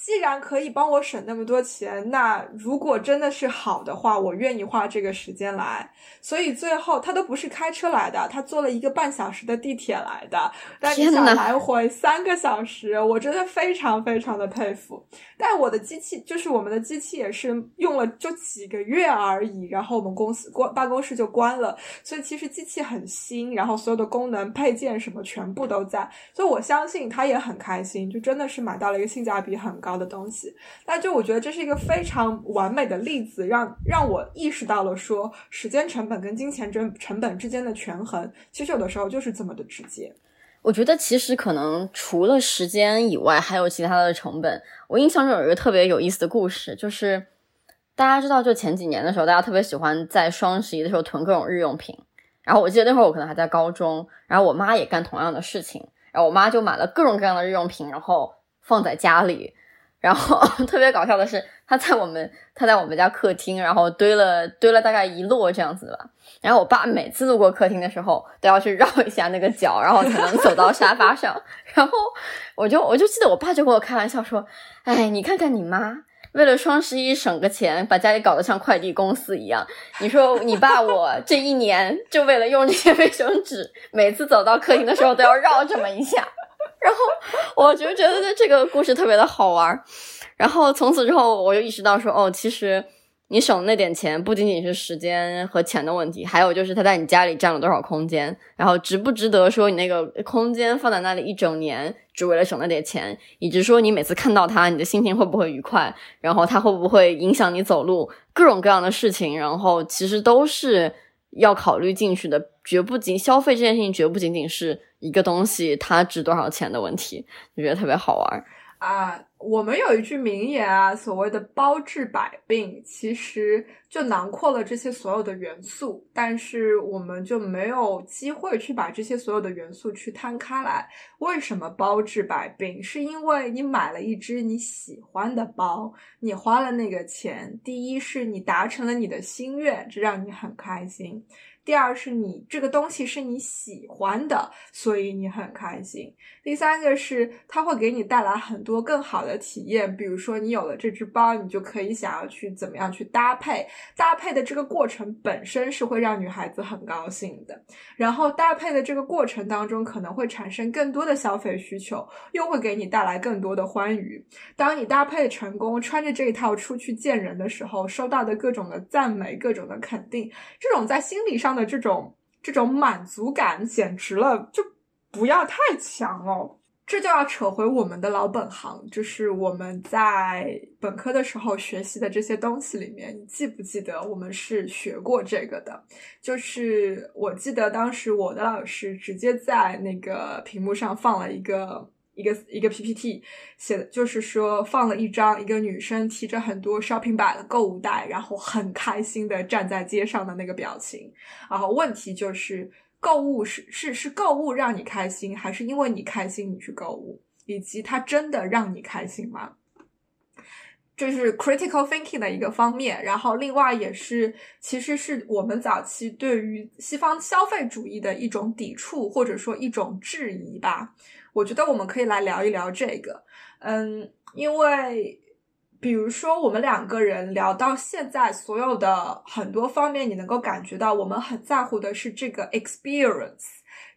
既然可以帮我省那么多钱，那如果真的是好的话，我愿意花这个时间来。所以最后他都不是开车来的，他坐了一个半小时的地铁来的，但你想来回三个小时，我真的非常非常的佩服。但我的机器就是我们的机器也是用了就几个月而已，然后我们公司关办公室就关了，所以其实机器很新，然后所有的功能配件什么全部都在，所以我相信他也很开心，就真的是买到了一个性价比很高。的东西，那就我觉得这是一个非常完美的例子，让让我意识到了说，时间成本跟金钱成成本之间的权衡，其实有的时候就是这么的直接。我觉得其实可能除了时间以外，还有其他的成本。我印象中有一个特别有意思的故事，就是大家知道，就前几年的时候，大家特别喜欢在双十一的时候囤各种日用品。然后我记得那会儿我可能还在高中，然后我妈也干同样的事情，然后我妈就买了各种各样的日用品，然后放在家里。然后 特别搞笑的是，他在我们他在我们家客厅，然后堆了堆了大概一摞这样子吧。然后我爸每次路过客厅的时候，都要去绕一下那个角，然后才能走到沙发上。然后我就我就记得我爸就跟我开玩笑说：“哎，你看看你妈。”为了双十一省个钱，把家里搞得像快递公司一样。你说你爸我这一年就为了用这些卫生纸，每次走到客厅的时候都要绕这么一下。然后我就觉得这个故事特别的好玩。然后从此之后，我就意识到说，哦，其实。你省那点钱不仅仅是时间和钱的问题，还有就是它在你家里占了多少空间，然后值不值得说你那个空间放在那里一整年，只为了省那点钱，以及说你每次看到它，你的心情会不会愉快，然后它会不会影响你走路，各种各样的事情，然后其实都是要考虑进去的，绝不仅消费这件事情，绝不仅仅是一个东西它值多少钱的问题，就觉得特别好玩。啊，我们有一句名言啊，所谓的“包治百病”，其实就囊括了这些所有的元素，但是我们就没有机会去把这些所有的元素去摊开来。为什么包治百病？是因为你买了一只你喜欢的包，你花了那个钱，第一是你达成了你的心愿，这让你很开心。第二是你这个东西是你喜欢的，所以你很开心。第三个是它会给你带来很多更好的体验，比如说你有了这只包，你就可以想要去怎么样去搭配，搭配的这个过程本身是会让女孩子很高兴的。然后搭配的这个过程当中可能会产生更多的消费需求，又会给你带来更多的欢愉。当你搭配成功，穿着这一套出去见人的时候，收到的各种的赞美、各种的肯定，这种在心理上。的这种这种满足感简直了，就不要太强哦。这就要扯回我们的老本行，就是我们在本科的时候学习的这些东西里面，你记不记得我们是学过这个的？就是我记得当时我的老师直接在那个屏幕上放了一个。一个一个 PPT 写的就是说放了一张一个女生提着很多 shopping bag 的购物袋，然后很开心的站在街上的那个表情。然后问题就是购物是是是购物让你开心，还是因为你开心你去购物？以及它真的让你开心吗？这是 critical thinking 的一个方面。然后另外也是其实是我们早期对于西方消费主义的一种抵触或者说一种质疑吧。我觉得我们可以来聊一聊这个，嗯，因为比如说我们两个人聊到现在，所有的很多方面，你能够感觉到我们很在乎的是这个 experience，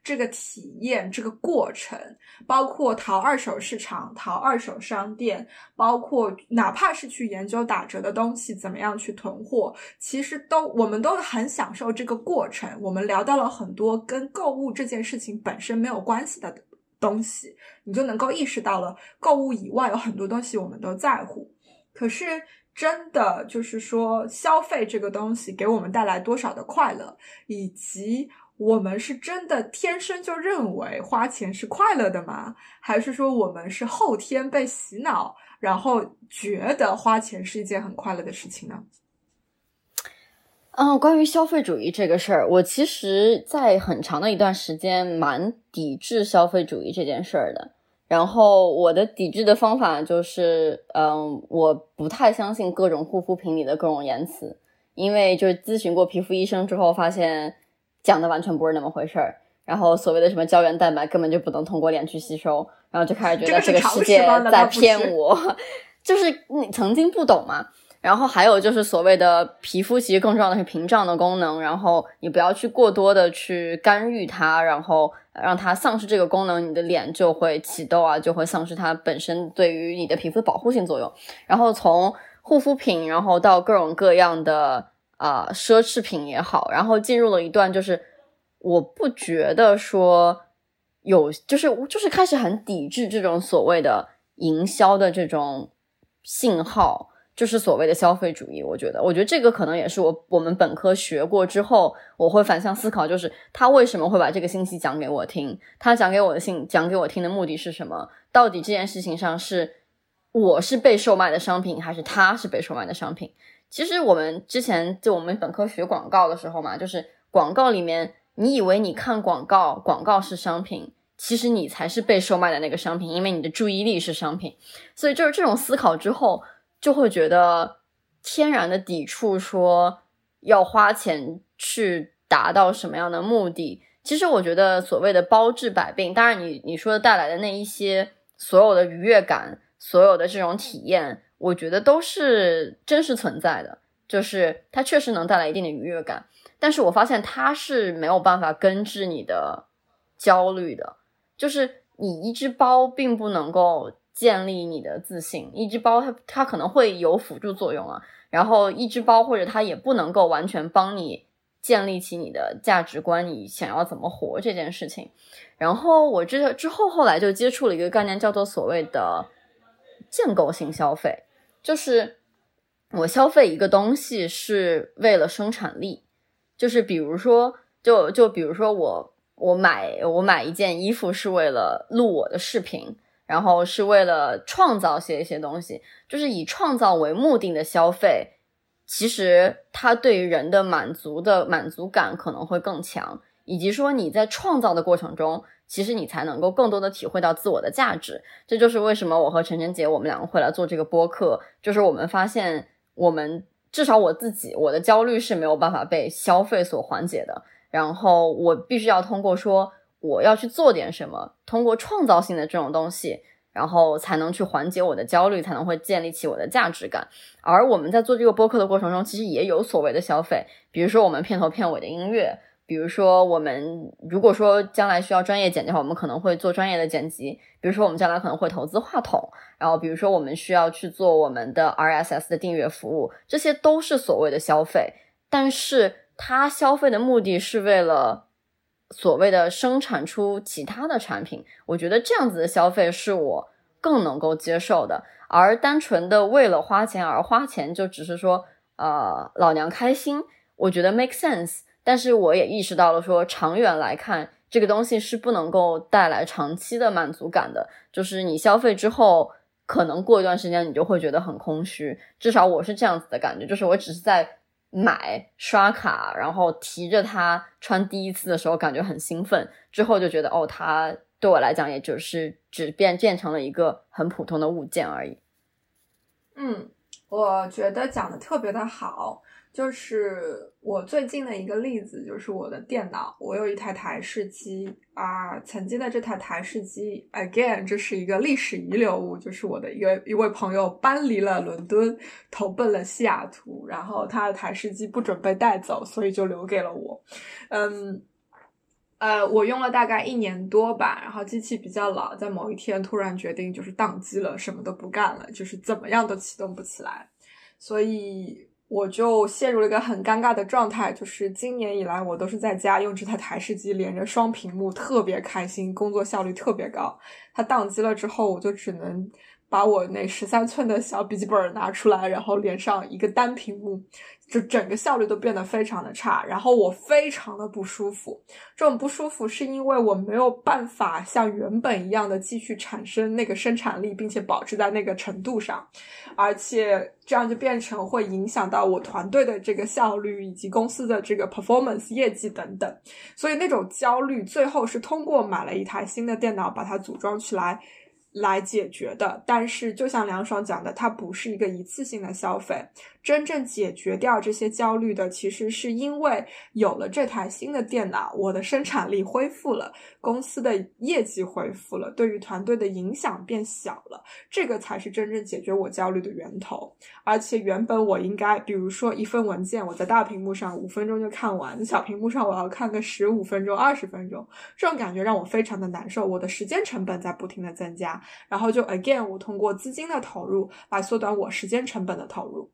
这个体验，这个过程，包括淘二手市场、淘二手商店，包括哪怕是去研究打折的东西怎么样去囤货，其实都我们都很享受这个过程。我们聊到了很多跟购物这件事情本身没有关系的。东西，你就能够意识到了，购物以外有很多东西我们都在乎。可是，真的就是说，消费这个东西给我们带来多少的快乐，以及我们是真的天生就认为花钱是快乐的吗？还是说我们是后天被洗脑，然后觉得花钱是一件很快乐的事情呢？嗯，关于消费主义这个事儿，我其实在很长的一段时间蛮抵制消费主义这件事儿的。然后我的抵制的方法就是，嗯，我不太相信各种护肤品里的各种言辞，因为就是咨询过皮肤医生之后，发现讲的完全不是那么回事儿。然后所谓的什么胶原蛋白根本就不能通过脸去吸收，然后就开始觉得这个世界在骗我，就是你曾经不懂嘛。然后还有就是所谓的皮肤，其实更重要的是屏障的功能。然后你不要去过多的去干预它，然后让它丧失这个功能，你的脸就会起痘啊，就会丧失它本身对于你的皮肤的保护性作用。然后从护肤品，然后到各种各样的啊奢侈品也好，然后进入了一段就是我不觉得说有，就是就是开始很抵制这种所谓的营销的这种信号。就是所谓的消费主义，我觉得，我觉得这个可能也是我我们本科学过之后，我会反向思考，就是他为什么会把这个信息讲给我听？他讲给我的信讲给我听的目的是什么？到底这件事情上是我是被售卖的商品，还是他是被售卖的商品？其实我们之前就我们本科学广告的时候嘛，就是广告里面，你以为你看广告，广告是商品，其实你才是被售卖的那个商品，因为你的注意力是商品。所以就是这种思考之后，就会觉得天然的抵触，说要花钱去达到什么样的目的。其实我觉得所谓的包治百病，当然你你说的带来的那一些所有的愉悦感，所有的这种体验，我觉得都是真实存在的，就是它确实能带来一定的愉悦感。但是我发现它是没有办法根治你的焦虑的，就是你一只包并不能够建立你的自信，一只包它它可能会有辅助作用啊，然后一只包或者它也不能够完全帮你。建立起你的价值观，你想要怎么活这件事情。然后我之之后后来就接触了一个概念，叫做所谓的建构性消费，就是我消费一个东西是为了生产力，就是比如说，就就比如说我我买我买一件衣服是为了录我的视频，然后是为了创造些一些东西，就是以创造为目的的消费。其实它对于人的满足的满足感可能会更强，以及说你在创造的过程中，其实你才能够更多的体会到自我的价值。这就是为什么我和晨晨姐我们两个会来做这个播客，就是我们发现我们至少我自己我的焦虑是没有办法被消费所缓解的，然后我必须要通过说我要去做点什么，通过创造性的这种东西。然后才能去缓解我的焦虑，才能会建立起我的价值感。而我们在做这个播客的过程中，其实也有所谓的消费，比如说我们片头片尾的音乐，比如说我们如果说将来需要专业剪辑的话，我们可能会做专业的剪辑。比如说我们将来可能会投资话筒，然后比如说我们需要去做我们的 RSS 的订阅服务，这些都是所谓的消费。但是它消费的目的是为了。所谓的生产出其他的产品，我觉得这样子的消费是我更能够接受的。而单纯的为了花钱而花钱，就只是说，呃，老娘开心，我觉得 make sense。但是我也意识到了，说长远来看，这个东西是不能够带来长期的满足感的。就是你消费之后，可能过一段时间你就会觉得很空虚。至少我是这样子的感觉，就是我只是在。买刷卡，然后提着它穿第一次的时候感觉很兴奋，之后就觉得哦，它对我来讲也就是只变变成了一个很普通的物件而已。嗯，我觉得讲的特别的好。就是我最近的一个例子，就是我的电脑，我有一台台式机啊，曾经的这台台式机，again，这是一个历史遗留物，就是我的一个一位朋友搬离了伦敦，投奔了西雅图，然后他的台式机不准备带走，所以就留给了我。嗯，呃，我用了大概一年多吧，然后机器比较老，在某一天突然决定就是宕机了，什么都不干了，就是怎么样都启动不起来，所以。我就陷入了一个很尴尬的状态，就是今年以来我都是在家用这台台式机连着双屏幕，特别开心，工作效率特别高。它宕机了之后，我就只能把我那十三寸的小笔记本拿出来，然后连上一个单屏幕。就整个效率都变得非常的差，然后我非常的不舒服。这种不舒服是因为我没有办法像原本一样的继续产生那个生产力，并且保持在那个程度上，而且这样就变成会影响到我团队的这个效率以及公司的这个 performance 业绩等等。所以那种焦虑最后是通过买了一台新的电脑把它组装起来。来解决的，但是就像梁爽讲的，它不是一个一次性的消费。真正解决掉这些焦虑的，其实是因为有了这台新的电脑，我的生产力恢复了，公司的业绩恢复了，对于团队的影响变小了，这个才是真正解决我焦虑的源头。而且原本我应该，比如说一份文件，我在大屏幕上五分钟就看完，小屏幕上我要看个十五分钟、二十分钟，这种感觉让我非常的难受，我的时间成本在不停的增加。然后就 again，我通过资金的投入来缩短我时间成本的投入，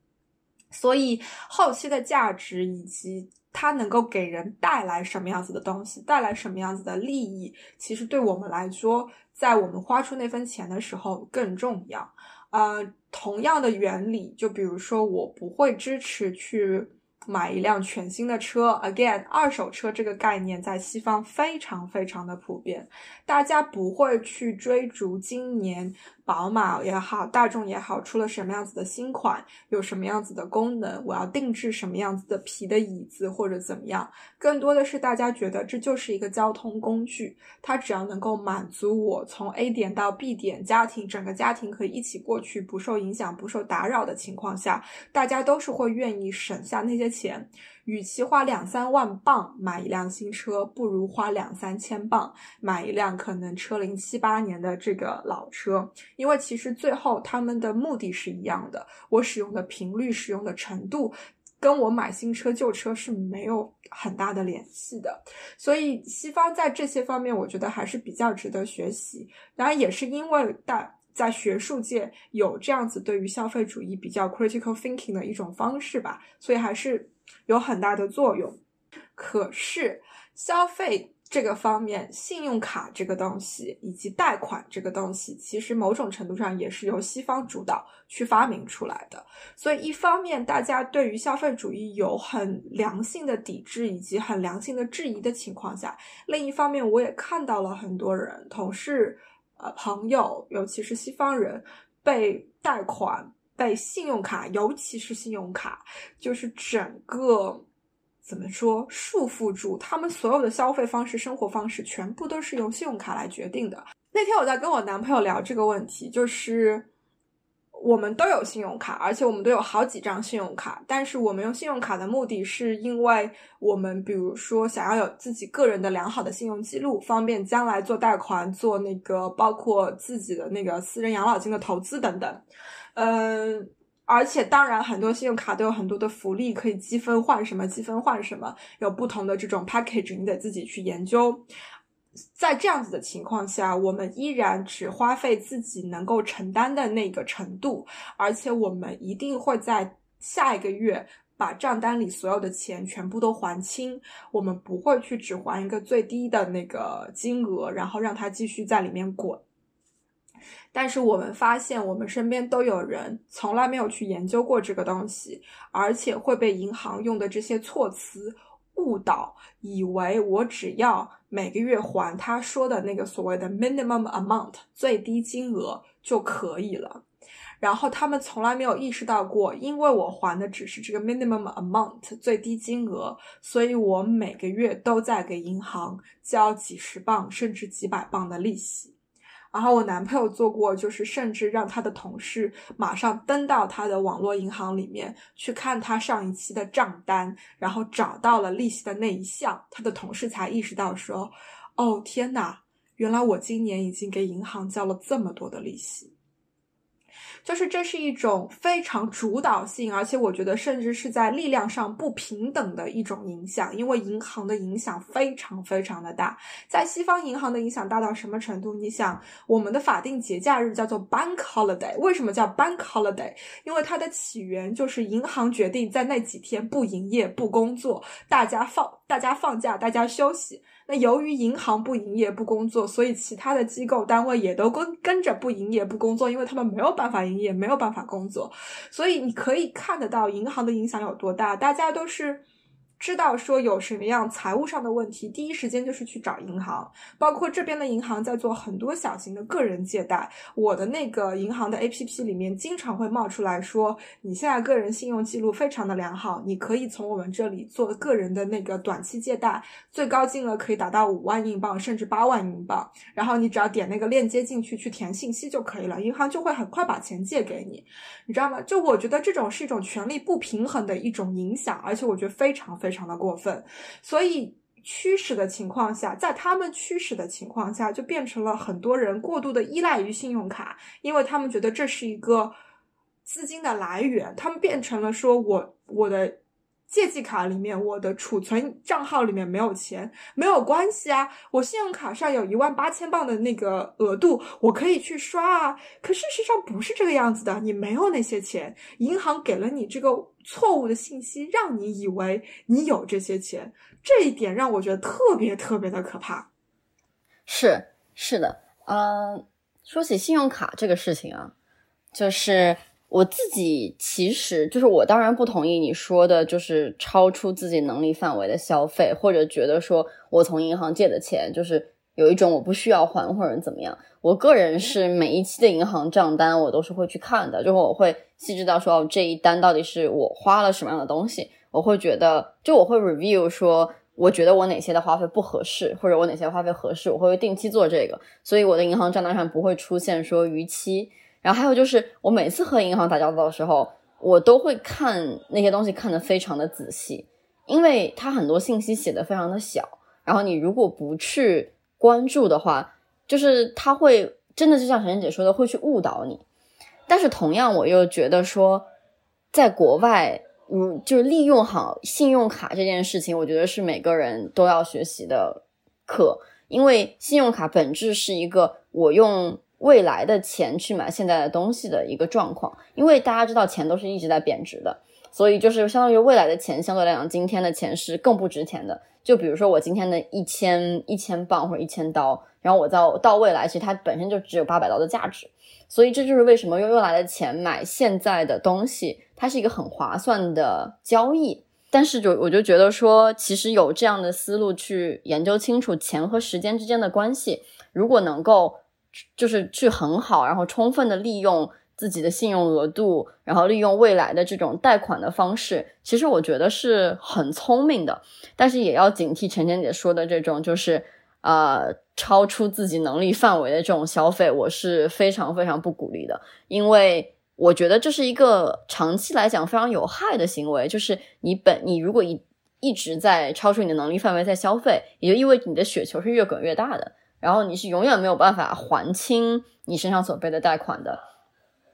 所以后期的价值以及它能够给人带来什么样子的东西，带来什么样子的利益，其实对我们来说，在我们花出那份钱的时候更重要。呃，同样的原理，就比如说我不会支持去。买一辆全新的车，again，二手车这个概念在西方非常非常的普遍，大家不会去追逐今年宝马也好，大众也好，出了什么样子的新款，有什么样子的功能，我要定制什么样子的皮的椅子或者怎么样，更多的是大家觉得这就是一个交通工具，它只要能够满足我从 A 点到 B 点，家庭整个家庭可以一起过去，不受影响、不受打扰的情况下，大家都是会愿意省下那些钱。与其花两三万镑买一辆新车，不如花两三千镑买一辆可能车龄七八年的这个老车，因为其实最后他们的目的是一样的，我使用的频率、使用的程度，跟我买新车旧车是没有很大的联系的。所以西方在这些方面，我觉得还是比较值得学习。当然，也是因为大在学术界有这样子对于消费主义比较 critical thinking 的一种方式吧，所以还是。有很大的作用，可是消费这个方面，信用卡这个东西以及贷款这个东西，其实某种程度上也是由西方主导去发明出来的。所以，一方面大家对于消费主义有很良性的抵制以及很良性的质疑的情况下，另一方面我也看到了很多人、同事、呃朋友，尤其是西方人被贷款。被信用卡，尤其是信用卡，就是整个怎么说束缚住他们所有的消费方式、生活方式，全部都是由信用卡来决定的。那天我在跟我男朋友聊这个问题，就是我们都有信用卡，而且我们都有好几张信用卡，但是我们用信用卡的目的是因为我们比如说想要有自己个人的良好的信用记录，方便将来做贷款、做那个包括自己的那个私人养老金的投资等等。嗯，而且当然，很多信用卡都有很多的福利，可以积分换什么，积分换什么，有不同的这种 package，你得自己去研究。在这样子的情况下，我们依然只花费自己能够承担的那个程度，而且我们一定会在下一个月把账单里所有的钱全部都还清。我们不会去只还一个最低的那个金额，然后让它继续在里面滚。但是我们发现，我们身边都有人从来没有去研究过这个东西，而且会被银行用的这些措辞误导，以为我只要每个月还他说的那个所谓的 minimum amount 最低金额就可以了。然后他们从来没有意识到过，因为我还的只是这个 minimum amount 最低金额，所以我每个月都在给银行交几十磅甚至几百磅的利息。然后我男朋友做过，就是甚至让他的同事马上登到他的网络银行里面去看他上一期的账单，然后找到了利息的那一项，他的同事才意识到说：“哦，天呐，原来我今年已经给银行交了这么多的利息。”就是这是一种非常主导性，而且我觉得甚至是在力量上不平等的一种影响，因为银行的影响非常非常的大。在西方，银行的影响大到什么程度？你想，我们的法定节假日叫做 Bank Holiday，为什么叫 Bank Holiday？因为它的起源就是银行决定在那几天不营业、不工作，大家放大家放假，大家休息。那由于银行不营业不工作，所以其他的机构单位也都跟跟着不营业不工作，因为他们没有办法营业，没有办法工作，所以你可以看得到银行的影响有多大，大家都是。知道说有什么样财务上的问题，第一时间就是去找银行。包括这边的银行在做很多小型的个人借贷，我的那个银行的 APP 里面经常会冒出来说，你现在个人信用记录非常的良好，你可以从我们这里做个人的那个短期借贷，最高金额可以达到五万英镑甚至八万英镑。然后你只要点那个链接进去去填信息就可以了，银行就会很快把钱借给你，你知道吗？就我觉得这种是一种权力不平衡的一种影响，而且我觉得非常非。非常的过分，所以驱使的情况下，在他们驱使的情况下，就变成了很多人过度的依赖于信用卡，因为他们觉得这是一个资金的来源，他们变成了说我我的。借记卡里面，我的储存账号里面没有钱，没有关系啊。我信用卡上有一万八千镑的那个额度，我可以去刷啊。可事实上不是这个样子的，你没有那些钱，银行给了你这个错误的信息，让你以为你有这些钱，这一点让我觉得特别特别的可怕。是是的，嗯，说起信用卡这个事情啊，就是。我自己其实就是我，当然不同意你说的，就是超出自己能力范围的消费，或者觉得说我从银行借的钱就是有一种我不需要还或者怎么样。我个人是每一期的银行账单我都是会去看的，就是我会细致到说这一单到底是我花了什么样的东西，我会觉得就我会 review 说我觉得我哪些的花费不合适，或者我哪些花费合适，我会定期做这个，所以我的银行账单上不会出现说逾期。然后还有就是我每次和银行打交道的时候，我都会看那些东西看得非常的仔细，因为它很多信息写的非常的小，然后你如果不去关注的话。就是他会真的就像陈姐说的，会去误导你。但是同样，我又觉得说，在国外，嗯，就是利用好信用卡这件事情，我觉得是每个人都要学习的课。因为信用卡本质是一个我用未来的钱去买现在的东西的一个状况。因为大家知道，钱都是一直在贬值的，所以就是相当于未来的钱相对来讲，今天的钱是更不值钱的。就比如说我今天的一千一千磅或者一千刀。然后我到到未来，其实它本身就只有八百刀的价值，所以这就是为什么用未来的钱买现在的东西，它是一个很划算的交易。但是就我就觉得说，其实有这样的思路去研究清楚钱和时间之间的关系，如果能够就是去很好，然后充分的利用自己的信用额度，然后利用未来的这种贷款的方式，其实我觉得是很聪明的。但是也要警惕陈晨姐说的这种，就是呃。超出自己能力范围的这种消费，我是非常非常不鼓励的，因为我觉得这是一个长期来讲非常有害的行为。就是你本你如果一一直在超出你的能力范围在消费，也就意味着你的雪球是越滚越大的，然后你是永远没有办法还清你身上所背的贷款的。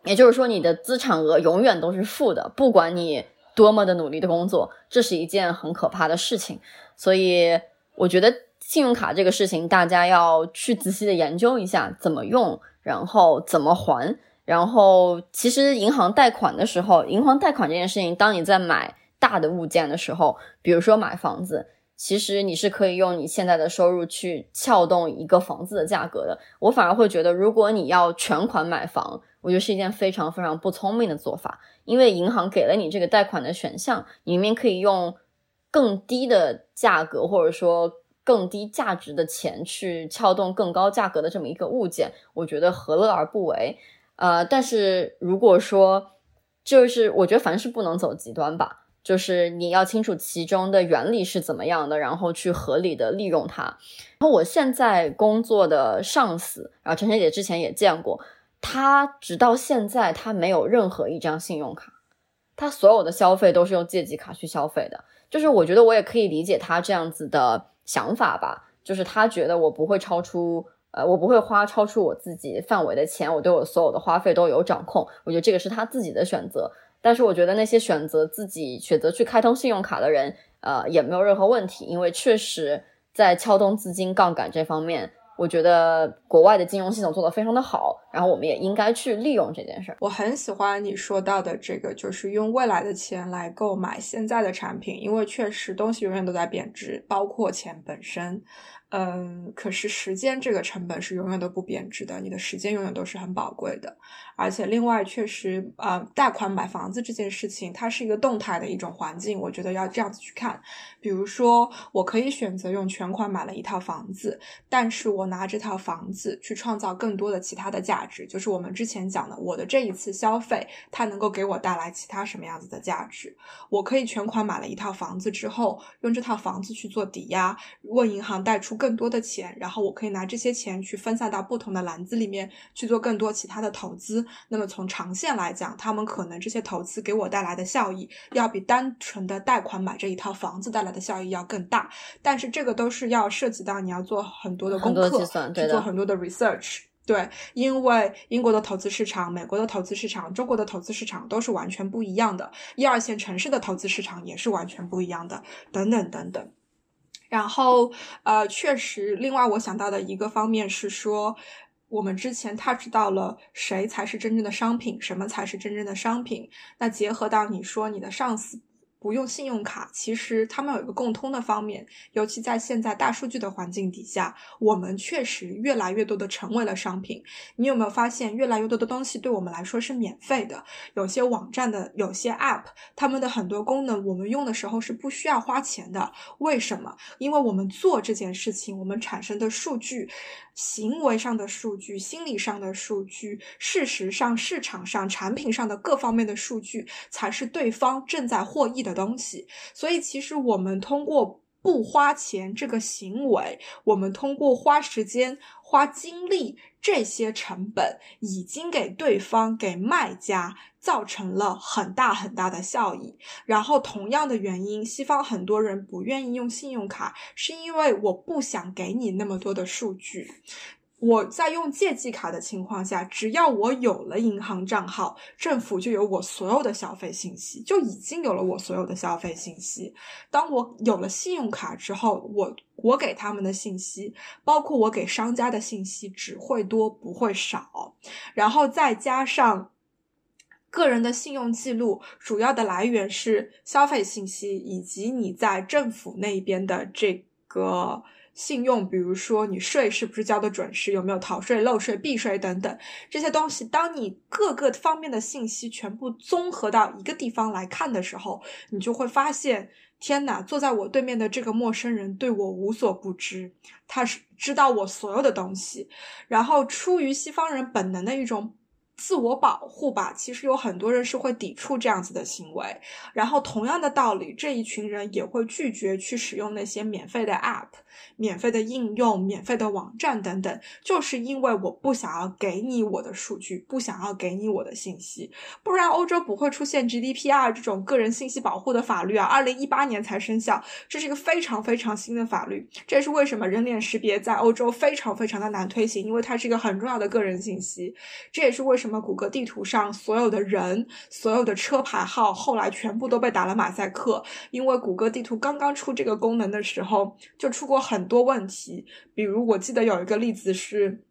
也就是说，你的资产额永远都是负的，不管你多么的努力的工作，这是一件很可怕的事情。所以，我觉得。信用卡这个事情，大家要去仔细的研究一下怎么用，然后怎么还。然后，其实银行贷款的时候，银行贷款这件事情，当你在买大的物件的时候，比如说买房子，其实你是可以用你现在的收入去撬动一个房子的价格的。我反而会觉得，如果你要全款买房，我觉得是一件非常非常不聪明的做法，因为银行给了你这个贷款的选项，你明明可以用更低的价格，或者说。更低价值的钱去撬动更高价格的这么一个物件，我觉得何乐而不为？呃，但是如果说，就是我觉得凡事不能走极端吧，就是你要清楚其中的原理是怎么样的，然后去合理的利用它。然后我现在工作的上司，然后陈晨姐之前也见过，他直到现在他没有任何一张信用卡，他所有的消费都是用借记卡去消费的。就是我觉得我也可以理解他这样子的。想法吧，就是他觉得我不会超出，呃，我不会花超出我自己范围的钱，我对我所有的花费都有掌控。我觉得这个是他自己的选择，但是我觉得那些选择自己选择去开通信用卡的人，呃，也没有任何问题，因为确实在撬动资金杠杆这方面。我觉得国外的金融系统做得非常的好，然后我们也应该去利用这件事儿。我很喜欢你说到的这个，就是用未来的钱来购买现在的产品，因为确实东西永远都在贬值，包括钱本身。嗯，可是时间这个成本是永远都不贬值的，你的时间永远都是很宝贵的。而且另外，确实，呃，贷款买房子这件事情，它是一个动态的一种环境，我觉得要这样子去看。比如说，我可以选择用全款买了一套房子，但是我拿这套房子去创造更多的其他的价值，就是我们之前讲的，我的这一次消费，它能够给我带来其他什么样子的价值？我可以全款买了一套房子之后，用这套房子去做抵押，问银行贷出。更多的钱，然后我可以拿这些钱去分散到不同的篮子里面去做更多其他的投资。那么从长线来讲，他们可能这些投资给我带来的效益，要比单纯的贷款买这一套房子带来的效益要更大。但是这个都是要涉及到你要做很多的功课，去做很多的 research。对，因为英国的投资市场、美国的投资市场、中国的投资市场都是完全不一样的，一二线城市的投资市场也是完全不一样的，等等等等。然后，呃，确实，另外我想到的一个方面是说，我们之前 touch 到了谁才是真正的商品，什么才是真正的商品。那结合到你说你的上司不用信用卡，其实他们有一个共通的方面，尤其在现在大数据的环境底下，我们确实越来越多的成为了商品。你有没有发现，越来越多的东西对我们来说是免费的？有些网站的有些 App，他们的很多功能，我们用的时候是不需要花钱的。为什么？因为我们做这件事情，我们产生的数据。行为上的数据、心理上的数据、事实上、市场上、产品上的各方面的数据，才是对方正在获益的东西。所以，其实我们通过不花钱这个行为，我们通过花时间、花精力这些成本，已经给对方、给卖家。造成了很大很大的效益。然后，同样的原因，西方很多人不愿意用信用卡，是因为我不想给你那么多的数据。我在用借记卡的情况下，只要我有了银行账号，政府就有我所有的消费信息，就已经有了我所有的消费信息。当我有了信用卡之后，我我给他们的信息，包括我给商家的信息，只会多不会少。然后再加上。个人的信用记录主要的来源是消费信息，以及你在政府那边的这个信用，比如说你税是不是交的准时，有没有逃税、漏税、避税等等这些东西。当你各个方面的信息全部综合到一个地方来看的时候，你就会发现，天哪！坐在我对面的这个陌生人对我无所不知，他是知道我所有的东西。然后出于西方人本能的一种。自我保护吧，其实有很多人是会抵触这样子的行为。然后同样的道理，这一群人也会拒绝去使用那些免费的 App、免费的应用、免费的网站等等，就是因为我不想要给你我的数据，不想要给你我的信息。不然欧洲不会出现 GDPR 这种个人信息保护的法律啊，二零一八年才生效，这是一个非常非常新的法律。这也是为什么人脸识别在欧洲非常非常的难推行，因为它是一个很重要的个人信息。这也是为什么。谷歌地图上所有的人、所有的车牌号，后来全部都被打了马赛克。因为谷歌地图刚刚出这个功能的时候，就出过很多问题。比如，我记得有一个例子是。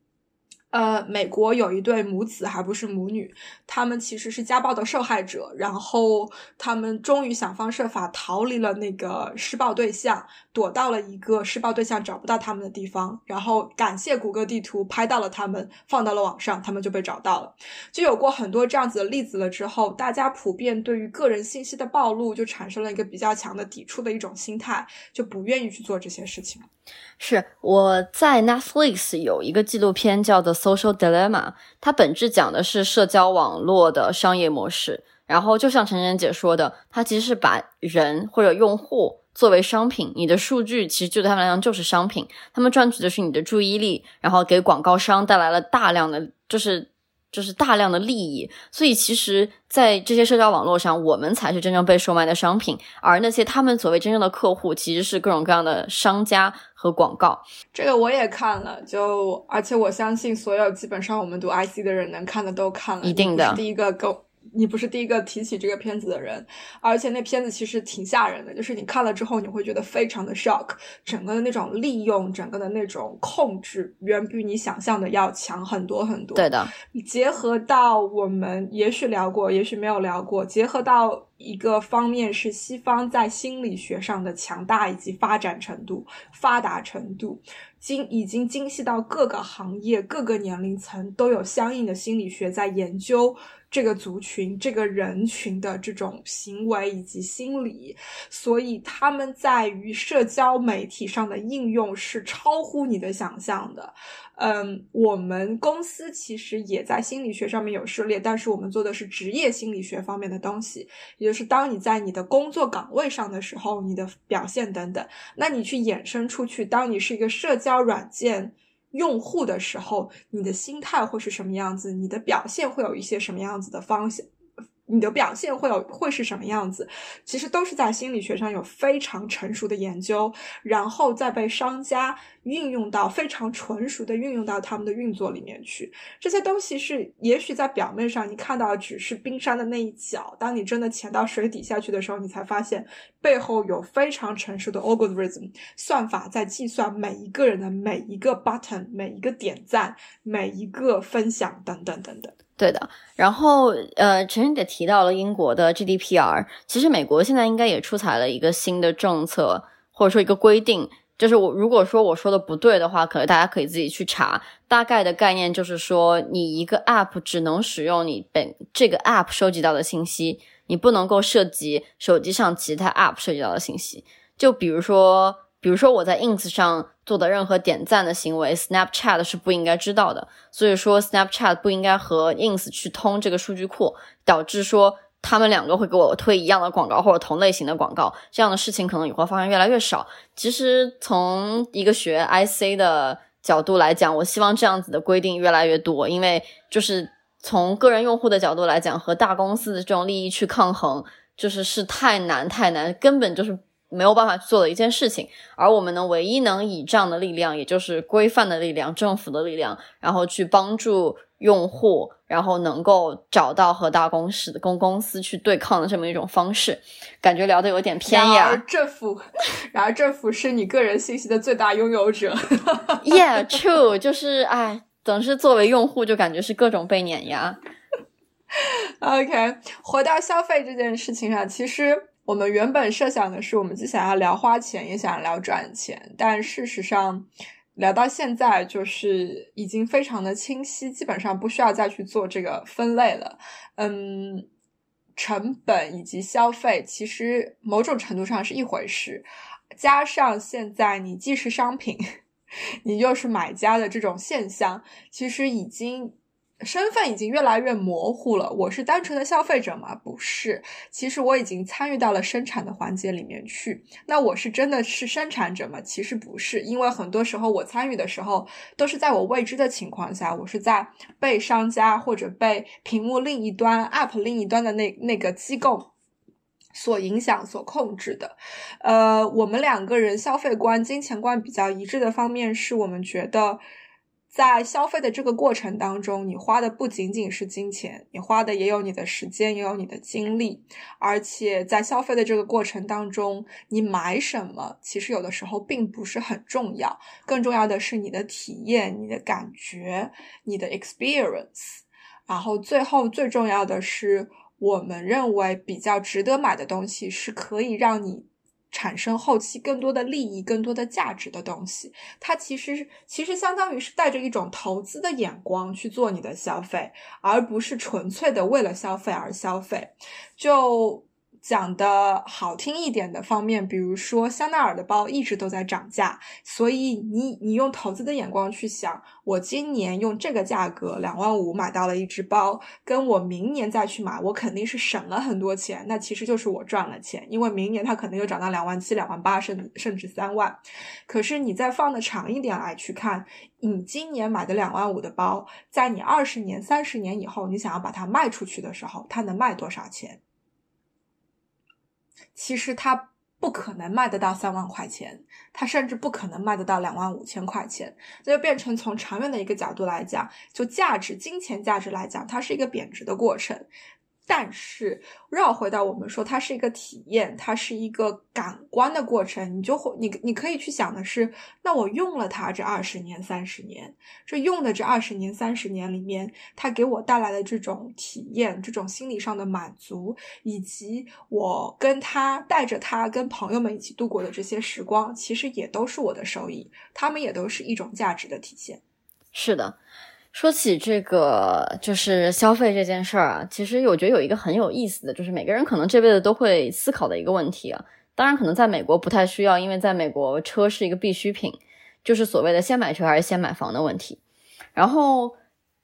呃，美国有一对母子，还不是母女，他们其实是家暴的受害者，然后他们终于想方设法逃离了那个施暴对象，躲到了一个施暴对象找不到他们的地方，然后感谢谷歌地图拍到了他们，放到了网上，他们就被找到了。就有过很多这样子的例子了之后，大家普遍对于个人信息的暴露就产生了一个比较强的抵触的一种心态，就不愿意去做这些事情。是我在 Netflix 有一个纪录片叫做《Social Dilemma》，它本质讲的是社交网络的商业模式。然后就像陈晨姐说的，它其实是把人或者用户作为商品，你的数据其实就对他们来讲就是商品，他们赚取的是你的注意力，然后给广告商带来了大量的就是。就是大量的利益，所以其实，在这些社交网络上，我们才是真正被售卖的商品，而那些他们所谓真正的客户，其实是各种各样的商家和广告。这个我也看了，就而且我相信，所有基本上我们读 IC 的人能看的都看了，一定的第一个够。你不是第一个提起这个片子的人，而且那片子其实挺吓人的，就是你看了之后你会觉得非常的 shock，整个的那种利用，整个的那种控制，远比你想象的要强很多很多。对的，结合到我们也许聊过，也许没有聊过，结合到一个方面是西方在心理学上的强大以及发展程度、发达程度，精已经精细到各个行业、各个年龄层都有相应的心理学在研究。这个族群、这个人群的这种行为以及心理，所以他们在于社交媒体上的应用是超乎你的想象的。嗯，我们公司其实也在心理学上面有涉猎，但是我们做的是职业心理学方面的东西，也就是当你在你的工作岗位上的时候，你的表现等等，那你去衍生出去，当你是一个社交软件。用户的时候，你的心态会是什么样子？你的表现会有一些什么样子的方向？你的表现会有会是什么样子？其实都是在心理学上有非常成熟的研究，然后再被商家运用到非常纯熟的运用到他们的运作里面去。这些东西是也许在表面上你看到只是冰山的那一角，当你真的潜到水底下去的时候，你才发现背后有非常成熟的 algorithm 算法在计算每一个人的每一个 button、每一个点赞、每一个分享等等等等。对的。然后呃，陈晨也提到了英国的 GDPR，其实美国现在应该也出台了一个新的政策，或者说一个规定。就是我如果说我说的不对的话，可能大家可以自己去查。大概的概念就是说，你一个 app 只能使用你本这个 app 收集到的信息，你不能够涉及手机上其他 app 涉及到的信息。就比如说，比如说我在 ins 上做的任何点赞的行为，Snapchat 是不应该知道的。所以说，Snapchat 不应该和 ins 去通这个数据库，导致说。他们两个会给我推一样的广告或者同类型的广告，这样的事情可能以后发生越来越少。其实从一个学 IC 的角度来讲，我希望这样子的规定越来越多，因为就是从个人用户的角度来讲，和大公司的这种利益去抗衡，就是是太难太难，根本就是没有办法去做的一件事情。而我们呢，唯一能以这样的力量，也就是规范的力量、政府的力量，然后去帮助。用户，然后能够找到和大公司的公公司去对抗的这么一种方式，感觉聊的有点偏呀。然而政府，然而政府是你个人信息的最大拥有者。Yeah, true，就是哎，总是作为用户就感觉是各种被碾压。OK，回到消费这件事情上，其实我们原本设想的是，我们既想要聊花钱，也想要聊赚钱，但事实上。聊到现在，就是已经非常的清晰，基本上不需要再去做这个分类了。嗯，成本以及消费其实某种程度上是一回事，加上现在你既是商品，你又是买家的这种现象，其实已经。身份已经越来越模糊了。我是单纯的消费者吗？不是，其实我已经参与到了生产的环节里面去。那我是真的是生产者吗？其实不是，因为很多时候我参与的时候都是在我未知的情况下，我是在被商家或者被屏幕另一端、App 另一端的那那个机构所影响、所控制的。呃，我们两个人消费观、金钱观比较一致的方面，是我们觉得。在消费的这个过程当中，你花的不仅仅是金钱，你花的也有你的时间，也有你的精力。而且在消费的这个过程当中，你买什么，其实有的时候并不是很重要，更重要的是你的体验、你的感觉、你的 experience。然后最后最重要的是，我们认为比较值得买的东西，是可以让你。产生后期更多的利益、更多的价值的东西，它其实其实相当于是带着一种投资的眼光去做你的消费，而不是纯粹的为了消费而消费。就。讲的好听一点的方面，比如说香奈儿的包一直都在涨价，所以你你用投资的眼光去想，我今年用这个价格两万五买到了一只包，跟我明年再去买，我肯定是省了很多钱，那其实就是我赚了钱，因为明年它可能又涨到两万七、两万八，甚甚至三万。可是你再放的长一点来去看，你今年买的两万五的包，在你二十年、三十年以后，你想要把它卖出去的时候，它能卖多少钱？其实它不可能卖得到三万块钱，它甚至不可能卖得到两万五千块钱，那就变成从长远的一个角度来讲，就价值、金钱价值来讲，它是一个贬值的过程。但是绕回到我们说，它是一个体验，它是一个感官的过程。你就会，你你可以去想的是，那我用了它这二十年、三十年，这用的这二十年、三十年里面，它给我带来的这种体验、这种心理上的满足，以及我跟他带着他跟朋友们一起度过的这些时光，其实也都是我的收益，他们也都是一种价值的体现。是的。说起这个，就是消费这件事儿啊，其实我觉得有一个很有意思的，就是每个人可能这辈子都会思考的一个问题啊。当然，可能在美国不太需要，因为在美国车是一个必需品，就是所谓的先买车还是先买房的问题。然后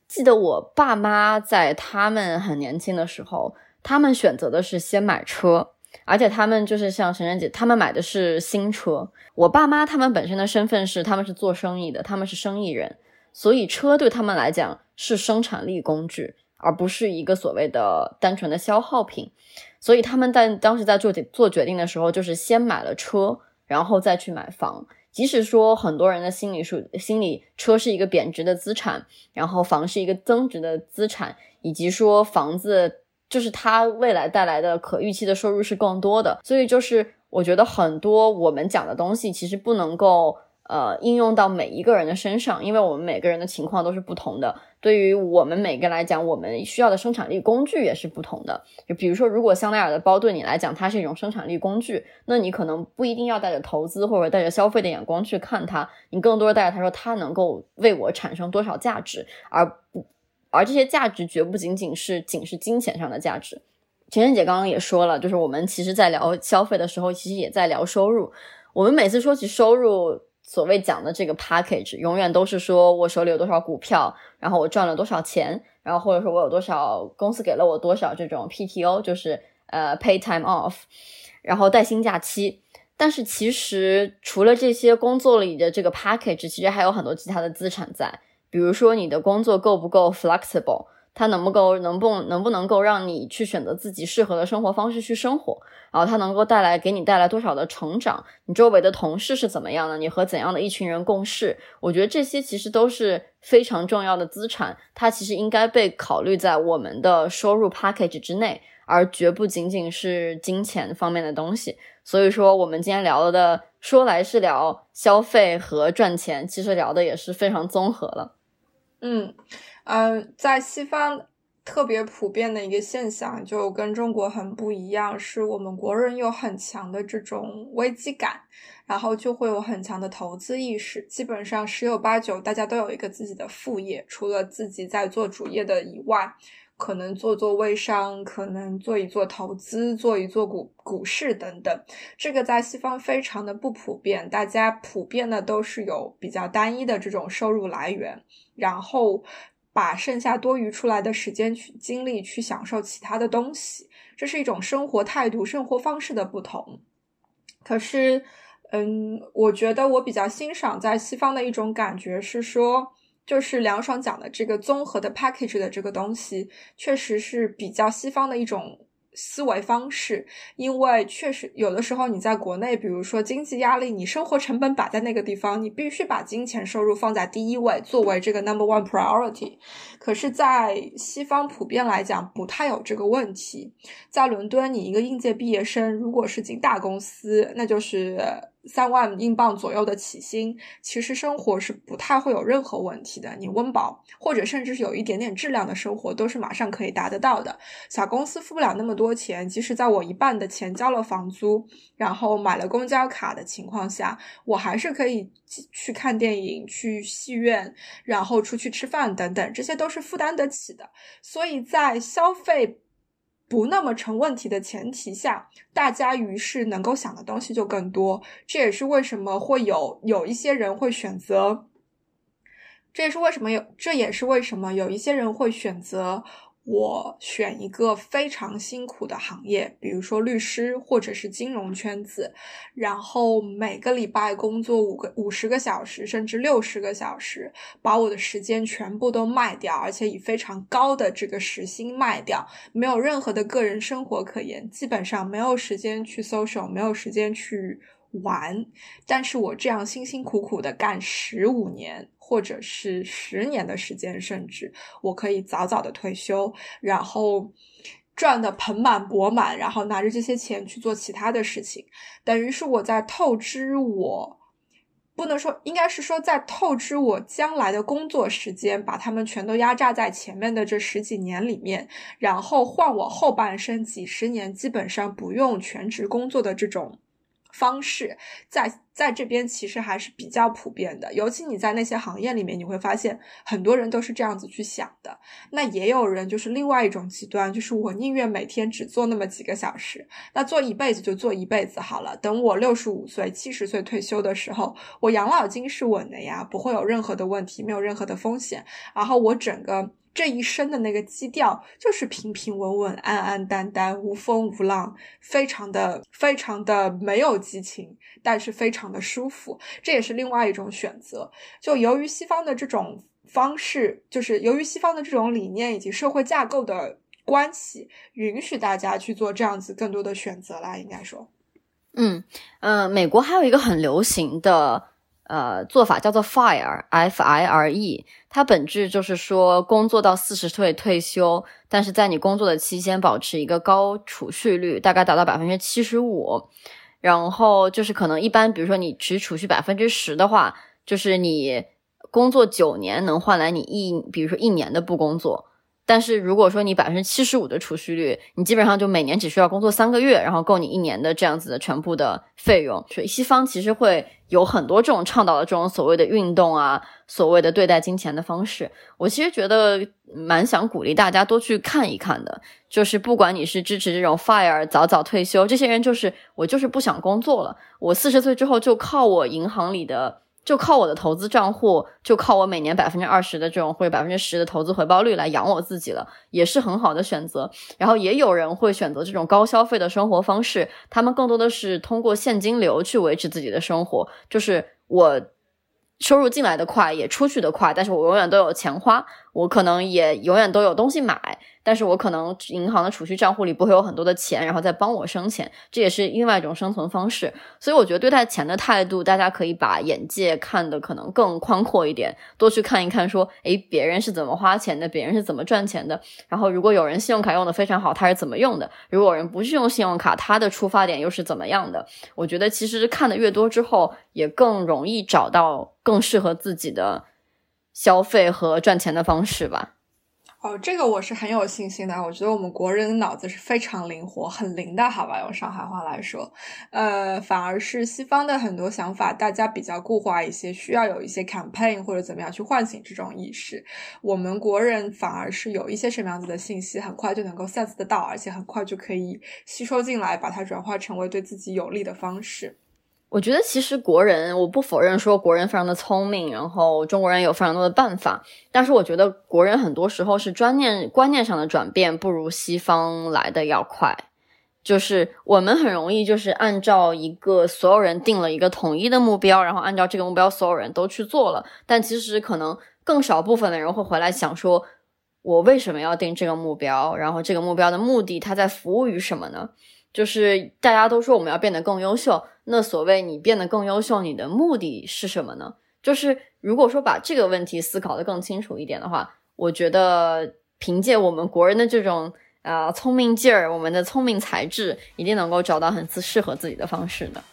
记得我爸妈在他们很年轻的时候，他们选择的是先买车，而且他们就是像晨晨姐，他们买的是新车。我爸妈他们本身的身份是他们是做生意的，他们是生意人。所以车对他们来讲是生产力工具，而不是一个所谓的单纯的消耗品。所以他们在当时在做做决定的时候，就是先买了车，然后再去买房。即使说很多人的心理数心理车是一个贬值的资产，然后房是一个增值的资产，以及说房子就是它未来带来的可预期的收入是更多的。所以就是我觉得很多我们讲的东西其实不能够。呃应用到每一个人的身上，因为我们每个人的情况都是不同的。对于我们每个人来讲，我们需要的生产力工具也是不同的。就比如说，如果香奈儿的包对你来讲，它是一种生产力工具，那你可能不一定要带着投资或者带着消费的眼光去看它，你更多带着它说它能够为我产生多少价值，而不而这些价值绝不仅仅是仅是金钱上的价值。晴晴姐刚刚也说了，就是我们其实在聊消费的时候，其实也在聊收入。我们每次说起收入，所谓讲的这个 package，永远都是说我手里有多少股票，然后我赚了多少钱，然后或者说我有多少公司给了我多少这种 PTO，就是呃 pay time off，然后带薪假期。但是其实除了这些工作里的这个 package，其实还有很多其他的资产在，比如说你的工作够不够 flexible。它能不够，能不能不能够让你去选择自己适合的生活方式去生活？然后它能够带来给你带来多少的成长？你周围的同事是怎么样的？你和怎样的一群人共事？我觉得这些其实都是非常重要的资产，它其实应该被考虑在我们的收入 package 之内，而绝不仅仅是金钱方面的东西。所以说，我们今天聊的说来是聊消费和赚钱，其实聊的也是非常综合了。嗯。嗯，在西方特别普遍的一个现象，就跟中国很不一样，是我们国人有很强的这种危机感，然后就会有很强的投资意识，基本上十有八九大家都有一个自己的副业，除了自己在做主业的以外。可能做做微商，可能做一做投资，做一做股股市等等。这个在西方非常的不普遍，大家普遍的都是有比较单一的这种收入来源，然后把剩下多余出来的时间去精力去享受其他的东西。这是一种生活态度、生活方式的不同。可是，嗯，我觉得我比较欣赏在西方的一种感觉是说。就是梁爽讲的这个综合的 package 的这个东西，确实是比较西方的一种。思维方式，因为确实有的时候你在国内，比如说经济压力，你生活成本摆在那个地方，你必须把金钱收入放在第一位，作为这个 number one priority。可是，在西方普遍来讲，不太有这个问题。在伦敦，你一个应届毕业生，如果是进大公司，那就是三万英镑左右的起薪，其实生活是不太会有任何问题的。你温饱或者甚至是有一点点质量的生活，都是马上可以达得到的。小公司付不了那么多。钱？即使在我一半的钱交了房租，然后买了公交卡的情况下，我还是可以去看电影、去戏院，然后出去吃饭等等，这些都是负担得起的。所以在消费不那么成问题的前提下，大家于是能够想的东西就更多。这也是为什么会有有一些人会选择，这也是为什么有，这也是为什么有一些人会选择。我选一个非常辛苦的行业，比如说律师或者是金融圈子，然后每个礼拜工作五个五十个小时，甚至六十个小时，把我的时间全部都卖掉，而且以非常高的这个时薪卖掉，没有任何的个人生活可言，基本上没有时间去 social，没有时间去玩。但是我这样辛辛苦苦的干十五年。或者是十年的时间，甚至我可以早早的退休，然后赚的盆满钵满，然后拿着这些钱去做其他的事情，等于是我在透支我，不能说，应该是说在透支我将来的工作时间，把他们全都压榨在前面的这十几年里面，然后换我后半生几十年基本上不用全职工作的这种。方式在在这边其实还是比较普遍的，尤其你在那些行业里面，你会发现很多人都是这样子去想的。那也有人就是另外一种极端，就是我宁愿每天只做那么几个小时，那做一辈子就做一辈子好了。等我六十五岁、七十岁退休的时候，我养老金是稳的呀，不会有任何的问题，没有任何的风险。然后我整个。这一生的那个基调就是平平稳稳、安安淡淡、无风无浪，非常的、非常的没有激情，但是非常的舒服。这也是另外一种选择。就由于西方的这种方式，就是由于西方的这种理念以及社会架构的关系，允许大家去做这样子更多的选择啦。应该说，嗯嗯，美国还有一个很流行的。呃，做法叫做 FIRE，F I R E，它本质就是说工作到四十岁退休，但是在你工作的期间保持一个高储蓄率，大概达到百分之七十五。然后就是可能一般，比如说你只储蓄百分之十的话，就是你工作九年能换来你一，比如说一年的不工作。但是如果说你百分之七十五的储蓄率，你基本上就每年只需要工作三个月，然后够你一年的这样子的全部的费用。所以西方其实会有很多这种倡导的这种所谓的运动啊，所谓的对待金钱的方式。我其实觉得蛮想鼓励大家多去看一看的。就是不管你是支持这种 fire 早早退休，这些人就是我就是不想工作了，我四十岁之后就靠我银行里的。就靠我的投资账户，就靠我每年百分之二十的这种或者百分之十的投资回报率来养我自己了，也是很好的选择。然后也有人会选择这种高消费的生活方式，他们更多的是通过现金流去维持自己的生活。就是我收入进来的快，也出去的快，但是我永远都有钱花，我可能也永远都有东西买。但是我可能银行的储蓄账户里不会有很多的钱，然后再帮我生钱，这也是另外一种生存方式。所以我觉得对待钱的态度，大家可以把眼界看得可能更宽阔一点，多去看一看，说，诶，别人是怎么花钱的，别人是怎么赚钱的。然后如果有人信用卡用的非常好，他是怎么用的？如果有人不是用信用卡，他的出发点又是怎么样的？我觉得其实看的越多之后，也更容易找到更适合自己的消费和赚钱的方式吧。哦，这个我是很有信心的。我觉得我们国人的脑子是非常灵活，很灵的，好吧？用上海话来说，呃，反而是西方的很多想法，大家比较固化一些，需要有一些 campaign 或者怎么样去唤醒这种意识。我们国人反而是有一些什么样子的信息，很快就能够 sense 得到，而且很快就可以吸收进来，把它转化成为对自己有利的方式。我觉得其实国人，我不否认说国人非常的聪明，然后中国人有非常多的办法，但是我觉得国人很多时候是观念观念上的转变不如西方来的要快，就是我们很容易就是按照一个所有人定了一个统一的目标，然后按照这个目标所有人都去做了，但其实可能更少部分的人会回来想说，我为什么要定这个目标？然后这个目标的目的，它在服务于什么呢？就是大家都说我们要变得更优秀，那所谓你变得更优秀，你的目的是什么呢？就是如果说把这个问题思考的更清楚一点的话，我觉得凭借我们国人的这种啊聪明劲儿，我们的聪明才智，一定能够找到很自适合自己的方式的。